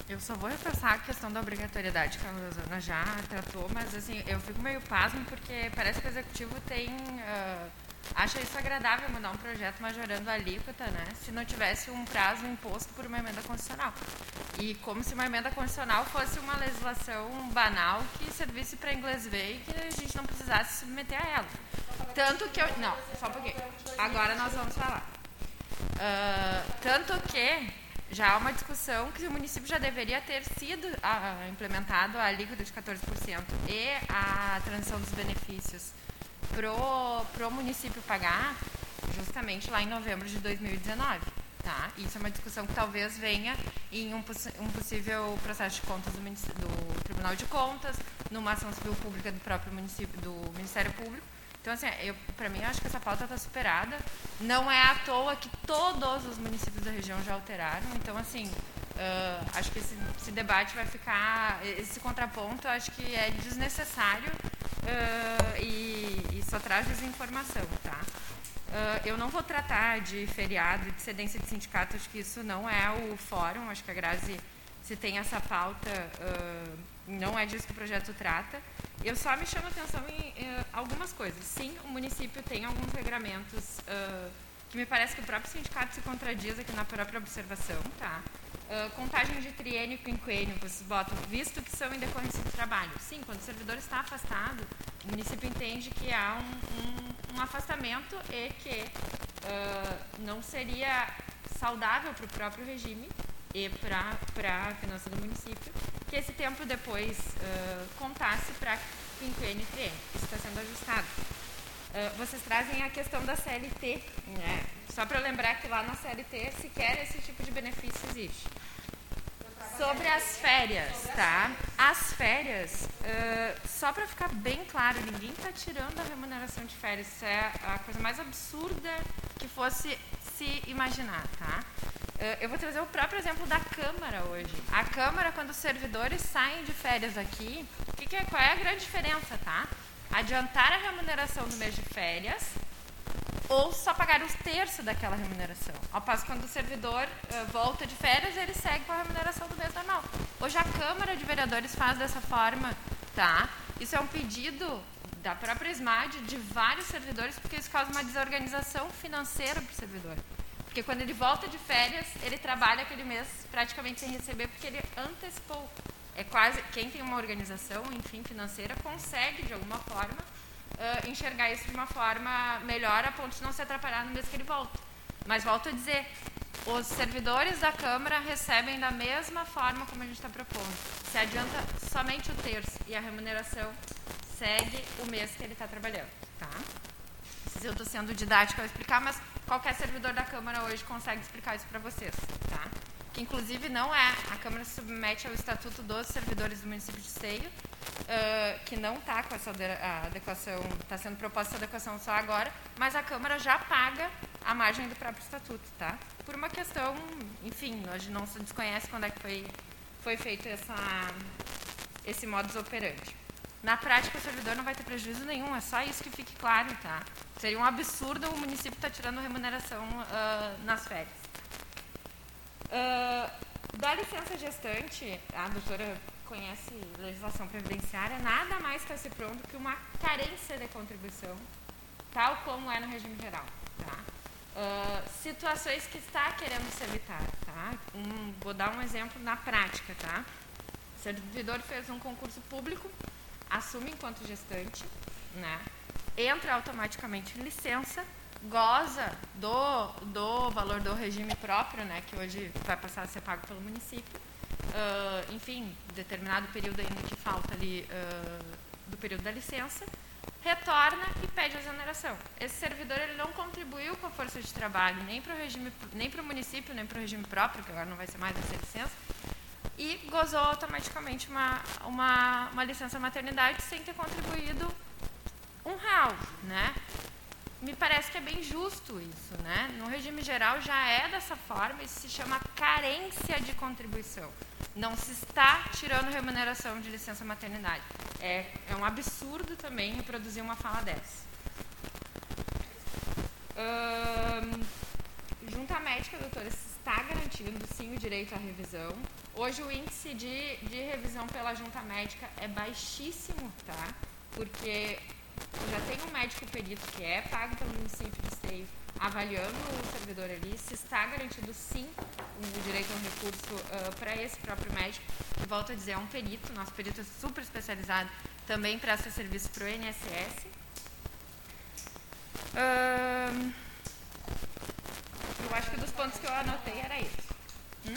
Eu só vou reforçar a questão da obrigatoriedade que a Rosana já tratou, mas assim, eu fico meio pasmo porque parece que o executivo tem. Uh, acha isso agradável mandar um projeto majorando a alíquota, né? Se não tivesse um prazo imposto por uma emenda constitucional. E como se uma emenda constitucional fosse uma legislação banal que servisse para inglês ver e que a gente não precisasse submeter a ela. Tanto que eu. Não, só um pouquinho. Agora nós vamos falar. Uh, tanto que já há uma discussão que o município já deveria ter sido ah, implementado a alíquota de 14% e a transição dos benefícios pro pro município pagar justamente lá em novembro de 2019. Tá? Isso é uma discussão que talvez venha em um, um possível processo de contas do, do, Tribunal de Contas, numa ação civil pública do próprio município, do Ministério Público. Então, assim, para mim, acho que essa pauta está superada. Não é à toa que todos os municípios da região já alteraram. Então, assim, uh, acho que esse, esse, debate vai ficar, esse contraponto, acho que é desnecessário uh, e, e, só traz desinformação, tá? Uh, eu não vou tratar de feriado, de cedência de sindicato, acho que isso não é o fórum, acho que a Grazi, se tem essa pauta, não é disso que o projeto trata. Eu só me chamo a atenção em, algumas coisas. Sim, o município tem alguns regramentos que me parece que o próprio sindicato se contradiz aqui na própria observação, tá? Uh, contagem de triênio e quinquênio, vocês botam, visto que são em decorrência do trabalho. Sim, quando o servidor está afastado, o município entende que há um, um, um afastamento e que uh, não seria saudável para o próprio regime e para a finança do município, que esse tempo depois uh, contasse para quinquênio e triênio. Isso está sendo ajustado. Uh, vocês trazem a questão da CLT, né? Só para lembrar que lá na CLT sequer esse tipo de benefício existe. Sobre as férias, tá? As férias, uh, só para ficar bem claro, ninguém está tirando a remuneração de férias. Isso é a coisa mais absurda que fosse se imaginar, tá? Uh, eu vou trazer o próprio exemplo da Câmara hoje. A Câmara, quando os servidores saem de férias aqui, que que é, qual é a grande diferença, tá? Adiantar a remuneração do mês de férias ou só pagar os terços daquela remuneração. Ao passo quando o servidor uh, volta de férias, ele segue com a remuneração do mês normal. Hoje a Câmara de Vereadores faz dessa forma, tá? Isso é um pedido da própria SMAD de vários servidores, porque isso causa uma desorganização financeira para o servidor. Porque quando ele volta de férias, ele trabalha aquele mês praticamente sem receber, porque ele antecipou. É quase quem tem uma organização, enfim, financeira consegue de alguma forma uh, enxergar isso de uma forma melhor a ponto de não se atrapalhar no mês que ele volta. Mas volto a dizer, os servidores da Câmara recebem da mesma forma como a gente está propondo. Se adianta somente o terço e a remuneração segue o mês que ele está trabalhando. Tá? Se eu estou sendo didática ao explicar, mas qualquer servidor da Câmara hoje consegue explicar isso para vocês. Tá? Que inclusive não é, a Câmara se submete ao Estatuto dos Servidores do Município de Esteio, uh, que não está com essa adequação, está sendo proposta essa adequação só agora, mas a Câmara já paga a margem do próprio Estatuto, tá? Por uma questão, enfim, nós não se desconhece quando é que foi, foi feito essa, esse modus operandi. Na prática, o servidor não vai ter prejuízo nenhum, é só isso que fique claro, tá? Seria um absurdo o município estar tá tirando remuneração uh, nas férias. Uh, da licença gestante, a doutora conhece legislação previdenciária, nada mais está se pronto que uma carência de contribuição, tal como é no regime geral. Tá? Uh, situações que está querendo se evitar. Tá? Um, vou dar um exemplo na prática. Tá? O servidor fez um concurso público, assume enquanto gestante, né? entra automaticamente em licença, goza do, do valor do regime próprio, né, que hoje vai passar a ser pago pelo município, uh, enfim, determinado período ainda que falta ali uh, do período da licença, retorna e pede a exoneração. Esse servidor ele não contribuiu com a força de trabalho nem para o regime, nem para o município, nem para o regime próprio, que agora não vai ser mais essa licença, e gozou automaticamente uma, uma, uma licença maternidade sem ter contribuído um real, né? Me parece que é bem justo isso, né? No regime geral já é dessa forma, isso se chama carência de contribuição. Não se está tirando remuneração de licença maternidade. É, é um absurdo também reproduzir uma fala dessa. Hum, junta médica, doutora, está garantindo sim o direito à revisão. Hoje o índice de, de revisão pela junta médica é baixíssimo, tá? Porque já tem um médico perito que é pago pelo município de Esteio avaliando o servidor ali, se está garantido sim o direito ao recurso uh, para esse próprio médico. E volto a dizer, é um perito, nosso perito é super especializado, também presta serviço para o INSS. Uh, eu acho que dos pontos que eu anotei era esse. Hum?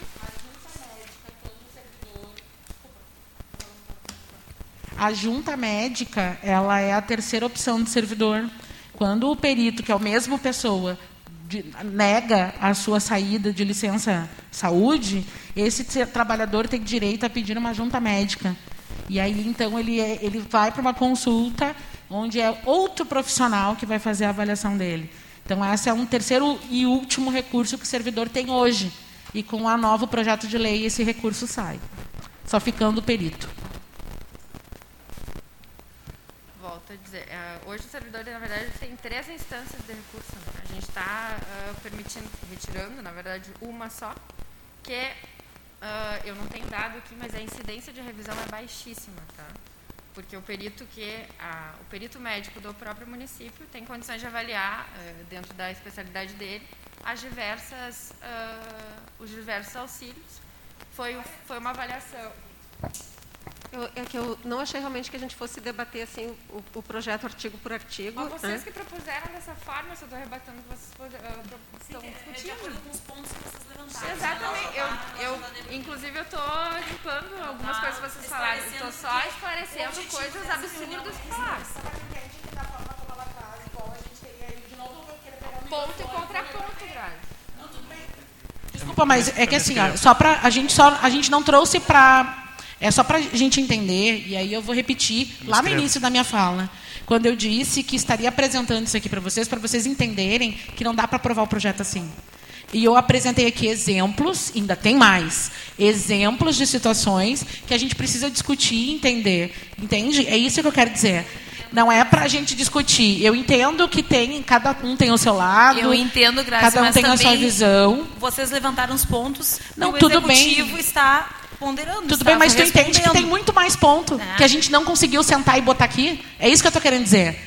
A junta médica, ela é a terceira opção de servidor. Quando o perito, que é a mesma pessoa, de, nega a sua saída de licença saúde, esse trabalhador tem direito a pedir uma junta médica. E aí, então, ele, é, ele vai para uma consulta onde é outro profissional que vai fazer a avaliação dele. Então, esse é um terceiro e último recurso que o servidor tem hoje. E com a novo projeto de lei, esse recurso sai. Só ficando o perito. Volto dizer, uh, hoje o servidor, na verdade, tem três instâncias de recurso. Né? A gente está uh, permitindo, retirando, na verdade, uma só, que uh, eu não tenho dado aqui, mas a incidência de revisão é baixíssima, tá? porque o perito que a, o perito médico do próprio município tem condições de avaliar uh, dentro da especialidade dele as diversas os diversos auxílios foi foi uma avaliação eu, é que eu não achei realmente que a gente fosse debater assim o, o projeto artigo por artigo. Mas vocês né? que propuseram dessa forma, eu estou rebatendo que vocês uh, estão Sim, discutindo. De acordo com os pontos que vocês levantaram. Exatamente. Eu, eu, inclusive, eu estou limpando algumas coisas que vocês falaram. Estou só esclarecendo coisas absurdas que falaram. Ponto e contraponto, Grazi. Desculpa, mas é que assim, ó, só para a gente só a gente não trouxe para é só para a gente entender, e aí eu vou repetir lá no início da minha fala, quando eu disse que estaria apresentando isso aqui para vocês, para vocês entenderem que não dá para aprovar o projeto assim. E eu apresentei aqui exemplos, ainda tem mais, exemplos de situações que a gente precisa discutir e entender. Entende? É isso que eu quero dizer. Não é para a gente discutir. Eu entendo que tem, cada um tem o seu lado. Eu entendo, Graça, Cada um tem a sua visão. Vocês levantaram os pontos. Não, o tudo executivo bem. está ponderando. Tudo bem, mas tu entende que tem muito mais ponto É. que a gente não conseguiu sentar e botar aqui? É isso que eu estou querendo dizer.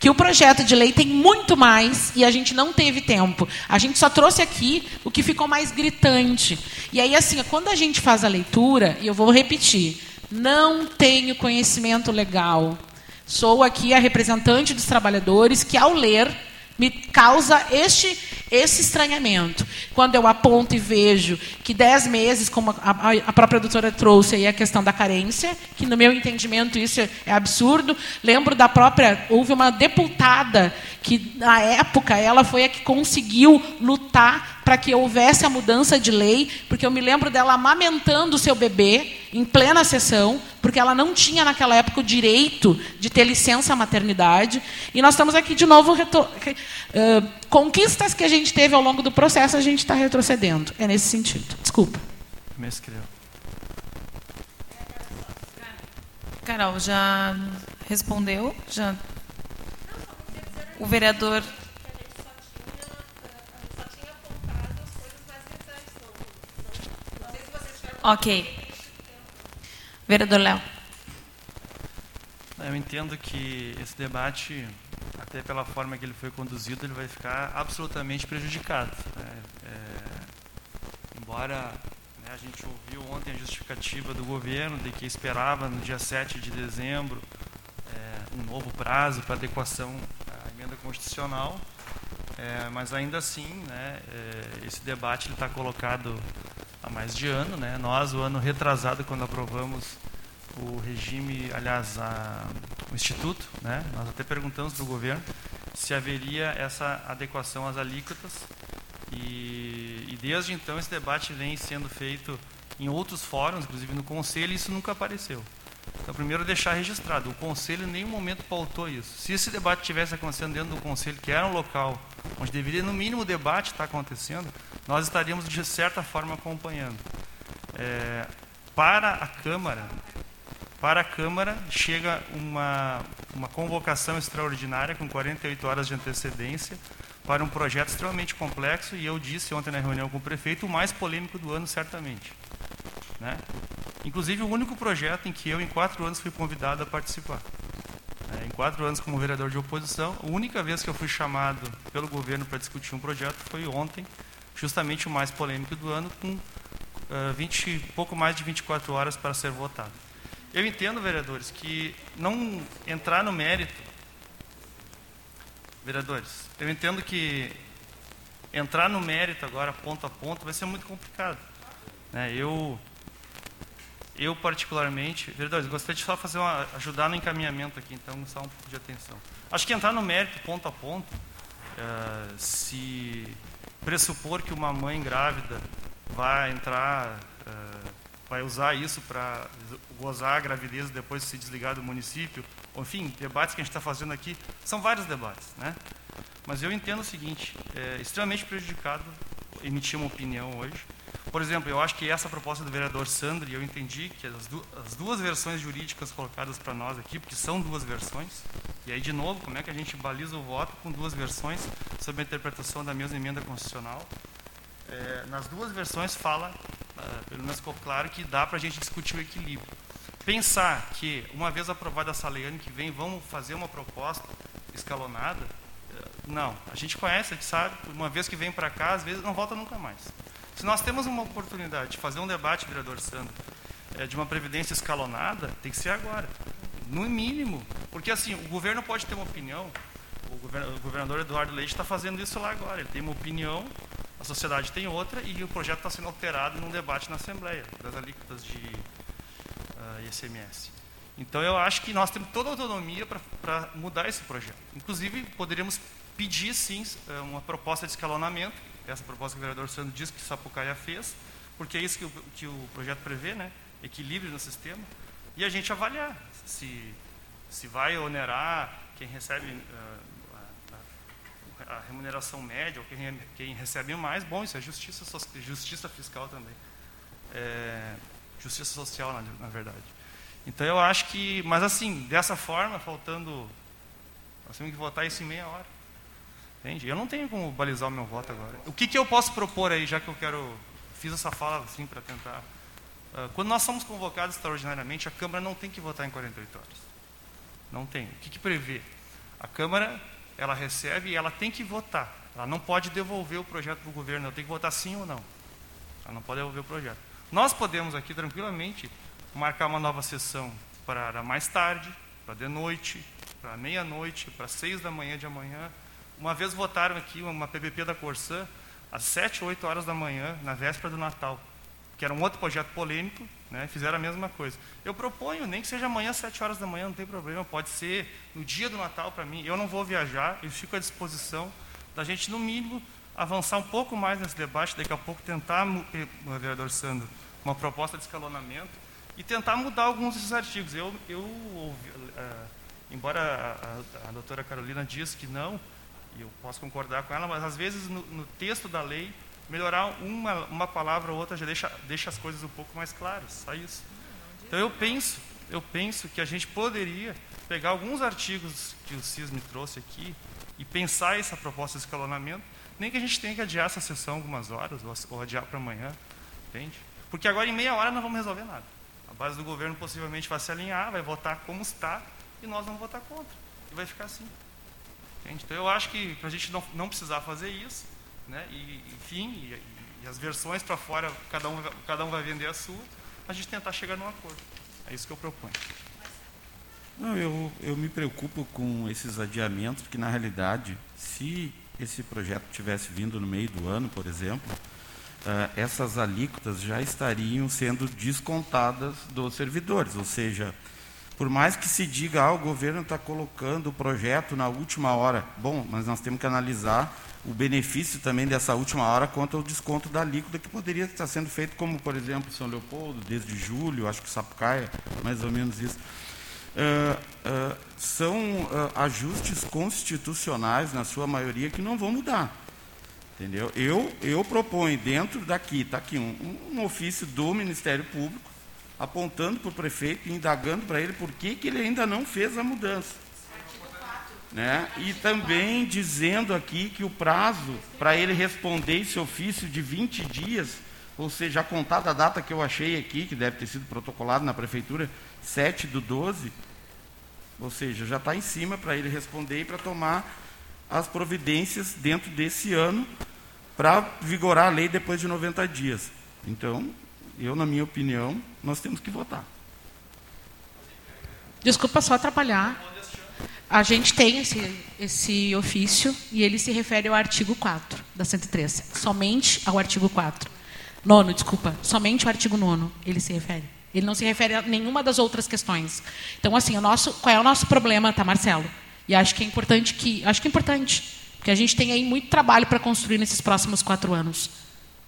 Que o projeto de lei tem muito mais e a gente não teve tempo. A gente só trouxe aqui o que ficou mais gritante. E aí, assim, quando a gente faz a leitura, e eu vou repetir, não tenho conhecimento legal. Sou aqui a representante dos trabalhadores que, ao ler, me causa este, esse estranhamento. Quando eu aponto e vejo que dez meses, como a, a- própria doutora trouxe aí a questão da carência, que no meu entendimento isso é absurdo. Lembro da própria, houve uma deputada que na época ela foi a que conseguiu lutar para que houvesse a mudança de lei, porque eu me lembro dela amamentando o seu bebê em plena sessão, porque ela não tinha naquela época o direito de ter licença maternidade. E nós estamos aqui de novo ãh, conquistas que a gente teve ao longo do processo, a gente está retrocedendo. É nesse sentido. Desculpa. Me escreveu. Carol, já respondeu? Já. O vereador. Ok. Vereador Léo. Eu entendo que esse debate, até pela forma que ele foi conduzido, ele vai ficar absolutamente prejudicado. né? É, embora né, a gente ouviu ontem a justificativa do governo de que esperava no dia 7 de dezembro é, um novo prazo para adequação à emenda constitucional, é, mas ainda assim, né, é, esse debate está colocado há mais de ano. Né? Nós, o ano retrasado, quando aprovamos o regime, aliás, a, o Instituto, né? nós até perguntamos para o governo se haveria essa adequação às alíquotas e, e desde então esse debate vem sendo feito em outros fóruns, inclusive no Conselho, e isso nunca apareceu. Então, primeiro, deixar registrado: o Conselho em nenhum momento pautou isso. Se esse debate tivesse acontecendo dentro do Conselho, que era um local onde deveria, no mínimo, o debate estar acontecendo, nós estaríamos, de certa forma, acompanhando. É, para a Câmara, para a Câmara, chega uma, uma convocação extraordinária com 48 horas de antecedência para um projeto extremamente complexo e eu disse ontem na reunião com o prefeito, o mais polêmico do ano, certamente. Né? Inclusive, o único projeto em que eu, em quatro anos, fui convidado a participar. É, em quatro anos como vereador de oposição, a única vez que eu fui chamado pelo governo para discutir um projeto foi ontem, justamente o mais polêmico do ano, com uh, 20, pouco mais de 24 horas para ser votado. Eu entendo, vereadores, que não entrar no mérito. Vereadores, eu entendo que entrar no mérito agora, ponto a ponto, vai ser muito complicado. Né? Eu, eu, particularmente, vereadores, gostaria de só fazer uma, ajudar no encaminhamento aqui, então, só um pouco de atenção. Acho que entrar no mérito, ponto a ponto, uh, se pressupor que uma mãe grávida vai entrar, uh, vai usar isso para gozar a gravidez depois se desligar do município, enfim, debates que a gente está fazendo aqui, são vários debates, né? Mas eu entendo o seguinte, é extremamente prejudicado emitir uma opinião hoje. Por exemplo, eu acho que essa proposta do vereador Sandri, eu entendi que as, du as duas versões jurídicas colocadas para nós aqui, porque são duas versões, e aí, de novo, como é que a gente baliza o voto com duas versões sobre a interpretação da mesma emenda constitucional? É, nas duas versões fala, uh, pelo menos ficou claro, que dá para a gente discutir o equilíbrio. Pensar que, uma vez aprovada essa lei ano que vem, vamos fazer uma proposta escalonada, não. A gente conhece, a gente sabe, uma vez que vem para cá, às vezes não volta nunca mais. Se nós temos uma oportunidade de fazer um debate, vereador Sandro, é, de uma previdência escalonada, tem que ser agora. No mínimo. Porque assim, o governo pode ter uma opinião, o governador Eduardo Leite está fazendo isso lá agora. Ele tem uma opinião, a sociedade tem outra, e o projeto está sendo alterado num debate na Assembleia das alíquotas de uh, ah, ICMS. Então eu acho que nós temos toda a autonomia para mudar esse projeto. Inclusive, poderíamos pedir, sim, eh, uma proposta de escalonamento, essa proposta que o vereador Sandro disse que Sapucaia fez, porque é isso que o, que o projeto prevê, né? equilíbrio no sistema, e a gente avaliar se, se vai onerar quem recebe uh, a, a, remuneração média ou quem, quem recebe mais, bom, isso é justiça, justiça fiscal também. É, justiça social, na, na verdade. Então eu acho que, mas assim, dessa forma, faltando, nós temos que votar isso em meia hora. Entende? Eu não tenho como balizar o meu voto agora. O que, que eu posso propor aí, já que eu quero. Fiz essa fala assim para tentar. Uh, quando nós somos convocados extraordinariamente, a Câmara não tem que votar em 48 horas. Não tem. O que, que prevê? A Câmara, ela recebe e ela tem que votar. Ela não pode devolver o projeto para o governo, ela tem que votar sim ou não. Ela não pode devolver o projeto. Nós podemos aqui tranquilamente marcar uma nova sessão para mais tarde, para de noite, para meia-noite, para seis da manhã de amanhã, uma vez votaram aqui uma PPP da Corsã, às 7, 8 horas da manhã, na véspera do Natal, que era um outro projeto polêmico, né, fizeram a mesma coisa. Eu proponho, nem que seja amanhã às 7 horas da manhã, não tem problema, pode ser no dia do Natal para mim. Eu não vou viajar, eu fico à disposição da gente, no mínimo, avançar um pouco mais nesse debate, daqui a pouco tentar, eh, vereador Sandro, uma proposta de escalonamento e tentar mudar alguns desses artigos. Eu, eu uh, embora a, a, a doutora Carolina disse que não, e eu posso concordar com ela, mas às vezes no, no texto da lei, melhorar uma, uma palavra ou outra já deixa, deixa as coisas um pouco mais claras, só isso. Então eu penso, eu penso que a gente poderia pegar alguns artigos que o CIS me trouxe aqui e pensar essa proposta de escalonamento, nem que a gente tenha que adiar essa sessão algumas horas, ou, ou adiar para amanhã, entende? Porque agora em meia hora não vamos resolver nada. A base do governo possivelmente vai se alinhar, vai votar como está, e nós vamos votar contra. E vai ficar assim. Entende? Então eu acho que para a gente não, não precisar fazer isso, né? e, enfim, e, e as versões para fora, cada um, cada um vai vender a sua, a gente tentar chegar num acordo. É isso que eu proponho. Não, eu, eu me preocupo com esses adiamentos, porque na realidade, se esse projeto tivesse vindo no meio do ano, por exemplo, uh, essas alíquotas já estariam sendo descontadas dos servidores, ou seja, por mais que se diga, ah, o governo está colocando o projeto na última hora. Bom, mas nós temos que analisar o benefício também dessa última hora quanto ao desconto da alíquota que poderia estar sendo feito, como, por exemplo, São Leopoldo, desde julho, acho que Sapucaia, mais ou menos isso. Uh, uh, são uh, ajustes constitucionais, na sua maioria, que não vão mudar. Entendeu? Eu, eu proponho, dentro daqui, está aqui um, um ofício do Ministério Público, apontando para o prefeito, indagando para ele por que, que ele ainda não fez a mudança. Né? E também dizendo aqui que o prazo para ele responder esse ofício de 20 dias ou seja, a contada data que eu achei aqui, que deve ter sido protocolado na prefeitura, 7 do 12, ou seja, já está em cima para ele responder e para tomar as providências dentro desse ano para vigorar a lei depois de 90 dias. Então, eu, na minha opinião, nós temos que votar. Desculpa só atrapalhar. A gente tem esse, esse ofício e ele se refere ao artigo 4 da 103. Somente ao artigo 4. Nono, desculpa. Somente o artigo 9 ele se refere. Ele não se refere a nenhuma das outras questões. Então, assim, o nosso, qual é o nosso problema, tá, Marcelo? E acho que é importante que. Acho que é importante. Porque a gente tem aí muito trabalho para construir nesses próximos quatro anos.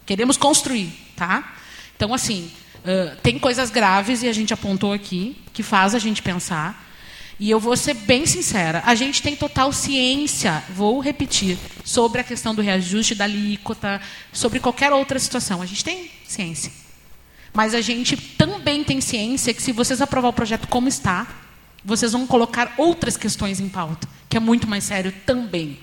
Queremos construir, tá? Então, assim, uh, tem coisas graves, e a gente apontou aqui, que faz a gente pensar. E eu vou ser bem sincera, a gente tem total ciência, vou repetir, sobre a questão do reajuste da alíquota, sobre qualquer outra situação. A gente tem ciência. Mas a gente também tem ciência que se vocês aprovar o projeto como está, vocês vão colocar outras questões em pauta, que é muito mais sério também.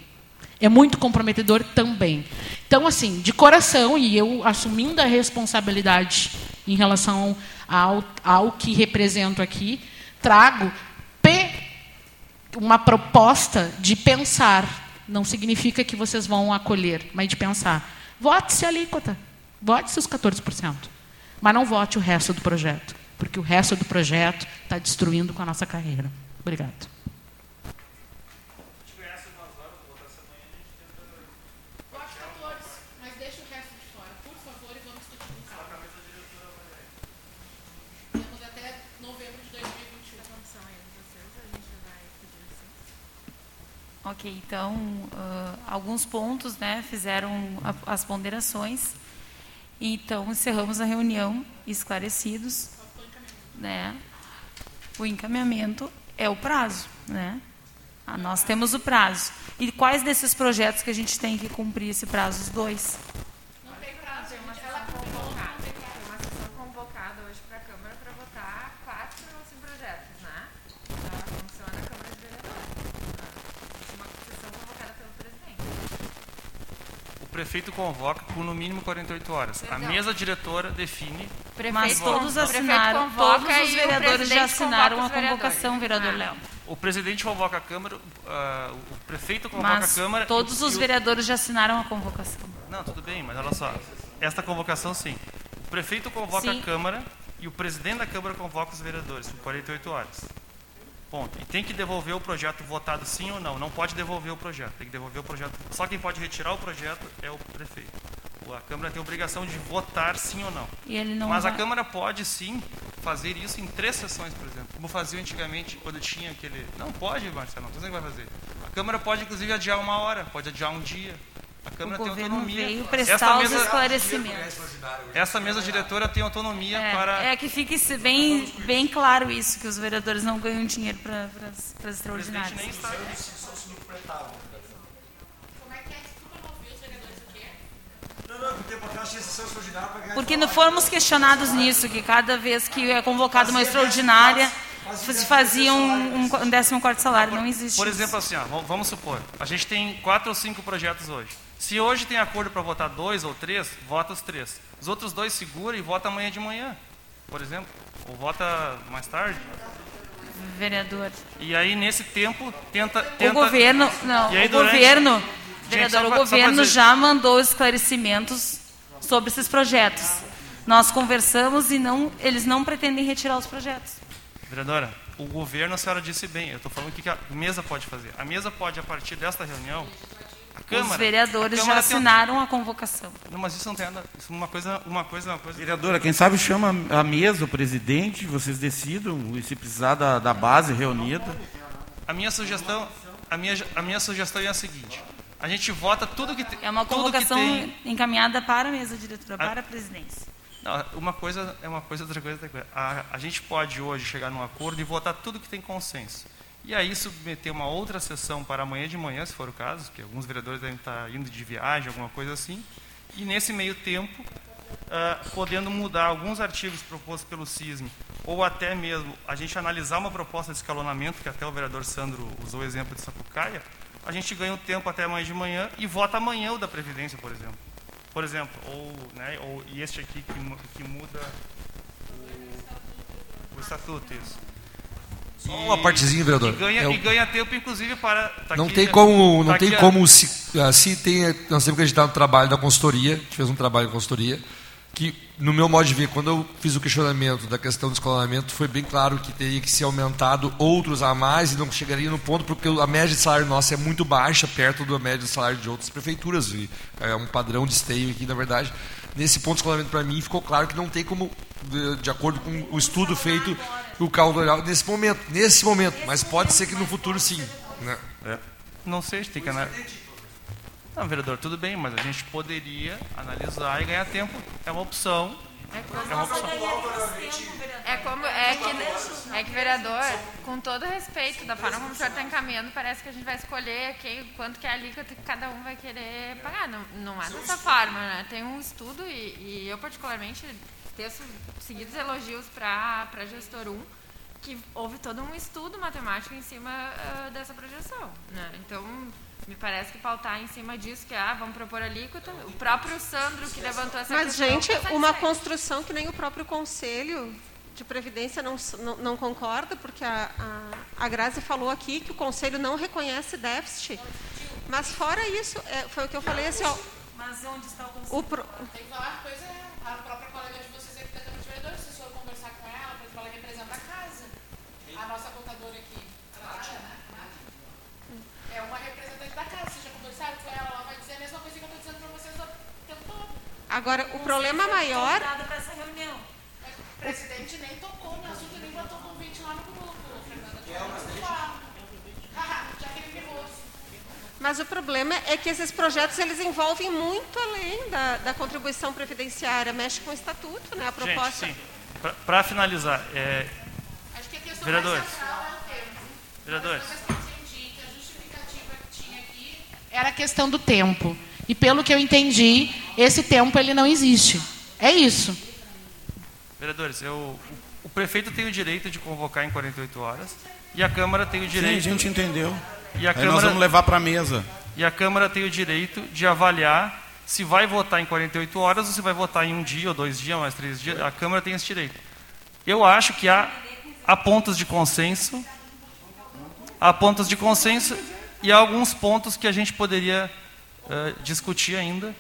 É muito comprometedor também. Então, assim, de coração, e eu assumindo a responsabilidade em relação ao, ao que represento aqui, trago uma proposta de pensar. Não significa que vocês vão acolher, mas de pensar. Vote-se a alíquota. Vote-se os 14%. Mas não vote o resto do projeto, porque o resto do projeto está destruindo com a nossa carreira. Obrigado. Ok, então, uh, alguns pontos né, fizeram a, as ponderações. Então, encerramos a reunião esclarecidos. Né? O encaminhamento é o prazo. Né? Ah, nós temos o prazo. E quais desses projetos que a gente tem que cumprir esse prazo? Os dois. Prefeito convoca por no mínimo 48 horas. A mesa diretora define. Prefeito, Mas todos assinaram, todos os vereadores já assinaram a convocação, vereador ah. Léo. O presidente convoca a Câmara, uh, o prefeito convoca mas a Câmara. Todos os vereadores já assinaram a convocação. Não, tudo bem, mas olha só. Esta convocação, sim. O prefeito convoca sim. a Câmara e o presidente da Câmara convoca os vereadores por 48 horas. Ponto. E tem que devolver o projeto votado sim ou não. Não pode devolver o projeto. Tem que devolver o projeto. Só quem pode retirar o projeto é o prefeito. A Câmara tem a obrigação de votar sim ou não. não Mas vai... a Câmara pode sim fazer isso em três sessões, por exemplo. Como fazia antigamente quando tinha aquele. Não pode, Marcelo, não sei o que vai fazer. A Câmara pode, inclusive, adiar uma hora, pode adiar um dia. A Câmara o tem autonomia. Veio prestar os esclarecimentos. Essa mesa diretora tem autonomia é, para. É que fique bem, bem claro isso, que os vereadores não ganham dinheiro para as extraordinárias. nem está. Como é que é? Desculpa, não ouvi os vereadores o porque para ganhar. Porque não fomos questionados nisso, que cada vez que é convocada uma extraordinária se fazia um, um décimo quarto salário, não existe. Por exemplo, assim, ó, vamos supor, a gente tem quatro ou cinco projetos hoje. Se hoje tem acordo para votar dois ou três, vota os três. Os outros dois segura e vota amanhã de manhã, por exemplo. Ou vota mais tarde. Vereador. E aí, nesse tempo, tenta. tenta... O governo. Não, aí, o durante... governo. Vereador, Gente, o governo já mandou esclarecimentos sobre esses projetos. Nós conversamos e não, eles não pretendem retirar os projetos. Vereadora, o governo, a senhora disse bem, eu estou falando o que a mesa pode fazer. A mesa pode, a partir desta reunião, Câmara, Os vereadores já assinaram tem... a convocação. Não, mas isso não tem nada. Isso é uma coisa, uma coisa, uma coisa. Vereadora, quem sabe chama a mesa, o presidente, vocês decidam, e se precisar da, da base reunida. A minha sugestão, a minha, a minha sugestão é a seguinte: a gente vota tudo que tem. É uma convocação tem... encaminhada para a mesa diretora, a... para a presidência. Não, uma coisa é uma coisa, outra coisa é outra coisa. A, a gente pode hoje chegar num acordo e votar tudo que tem consenso. E aí submeter uma outra sessão para amanhã de manhã, se for o caso, que alguns vereadores devem estar indo de viagem, alguma coisa assim. E nesse meio tempo, uh, podendo mudar alguns artigos propostos pelo CISM, ou até mesmo a gente analisar uma proposta de escalonamento, que até o vereador Sandro usou o exemplo de Sapucaia, a gente ganha o tempo até amanhã de manhã e vota amanhã o da Previdência, por exemplo. por exemplo, ou, né, ou e este aqui que, que muda o, o estatuto, isso. Só uma partezinha, vereador. E ganha, É o- e ganha tempo, inclusive, para. tá Não aqui, tem né, como, tá não tem aqui a- como se, assim tem, nós temos que acreditar no trabalho da consultoria, a gente fez um trabalho de consultoria, que no meu modo de ver, quando eu fiz o questionamento da questão do escolamento, foi bem claro que teria que ser aumentado outros a mais e não chegaria no ponto porque a média de salário nossa é muito baixa perto da média de salário de outras prefeituras, e é um padrão de esteio aqui, na verdade. Nesse ponto de escolamento para mim ficou claro que não tem como de acordo com o estudo feito o cálculo nesse momento, nesse momento, mas pode ser que no futuro sim, né? Não sei, a gente tem que analisar. Não, vereador, tudo bem, mas a gente poderia analisar e ganhar tempo. É uma opção. É É uma opção. É como é que é que vereador, com todo respeito da forma como o senhor está encaminhando, parece que a gente vai escolher quem, quanto que é a alíquota que cada um vai querer pagar. Não, não é dessa forma, né? Tem um estudo e, e eu particularmente teço seguidos elogios para para gestor 1 que houve todo um estudo matemático em cima ah, dessa projeção, né? Então me parece que pautar em cima disso que ah, vamos propor alíquota. O próprio Sandro que levantou essa Mas, questão. gente, tá uma construção que nem o próprio Conselho de Previdência não, não, não concorda, porque a, a, a Grazi falou aqui que o Conselho não reconhece déficit. Mas, fora isso, é, foi o que eu falei assim, ó, Mas onde está o conselho? o pro- Tem que falar, pois é, a própria colega de vocês aqui da Câmara de Vereadores, se for conversar com ela, porque ela representa a casa. A nossa contadora aqui. Nádia, né? Nádia. É uma representante da casa. Vocês já conversaram com ela? Ela vai dizer a mesma coisa que eu estou dizendo para vocês o tempo todo. Agora, o problema maior Convidada para essa reunião. O presidente nem tocou no assunto, nem botou convite lá no grupo. Mas o problema é que esses projetos eles envolvem muito além da, da contribuição previdenciária, mexe com o estatuto, né? A proposta. Gente, sim. Para finalizar, é, Acho que a questão Vereadores. mais central é o tempo. vereadores, Mas eu entendi que a justificativa que tinha aqui Era a questão do tempo. E pelo que eu entendi, esse tempo ele não existe. É isso. vereadores, eu, o, prefeito tem o direito de convocar em 48 horas e a Câmara tem o Sim, direito. a gente entendeu. E a Aí nós Câmara vamos levar para a mesa. E a Câmara tem o direito de avaliar se vai votar em 48 horas ou se vai votar em um dia, ou dois dias, mais três dias. A Câmara tem esse direito. Eu acho que há, há pontos de consenso, há pontos de consenso e há alguns pontos que a gente poderia eh, discutir ainda,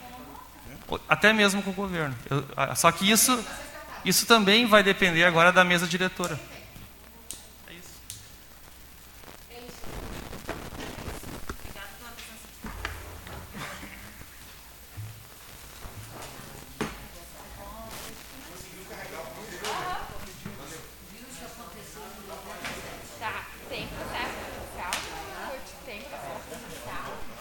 até mesmo com o governo. Eu- ah, só que isso, isso também vai depender agora da mesa diretora.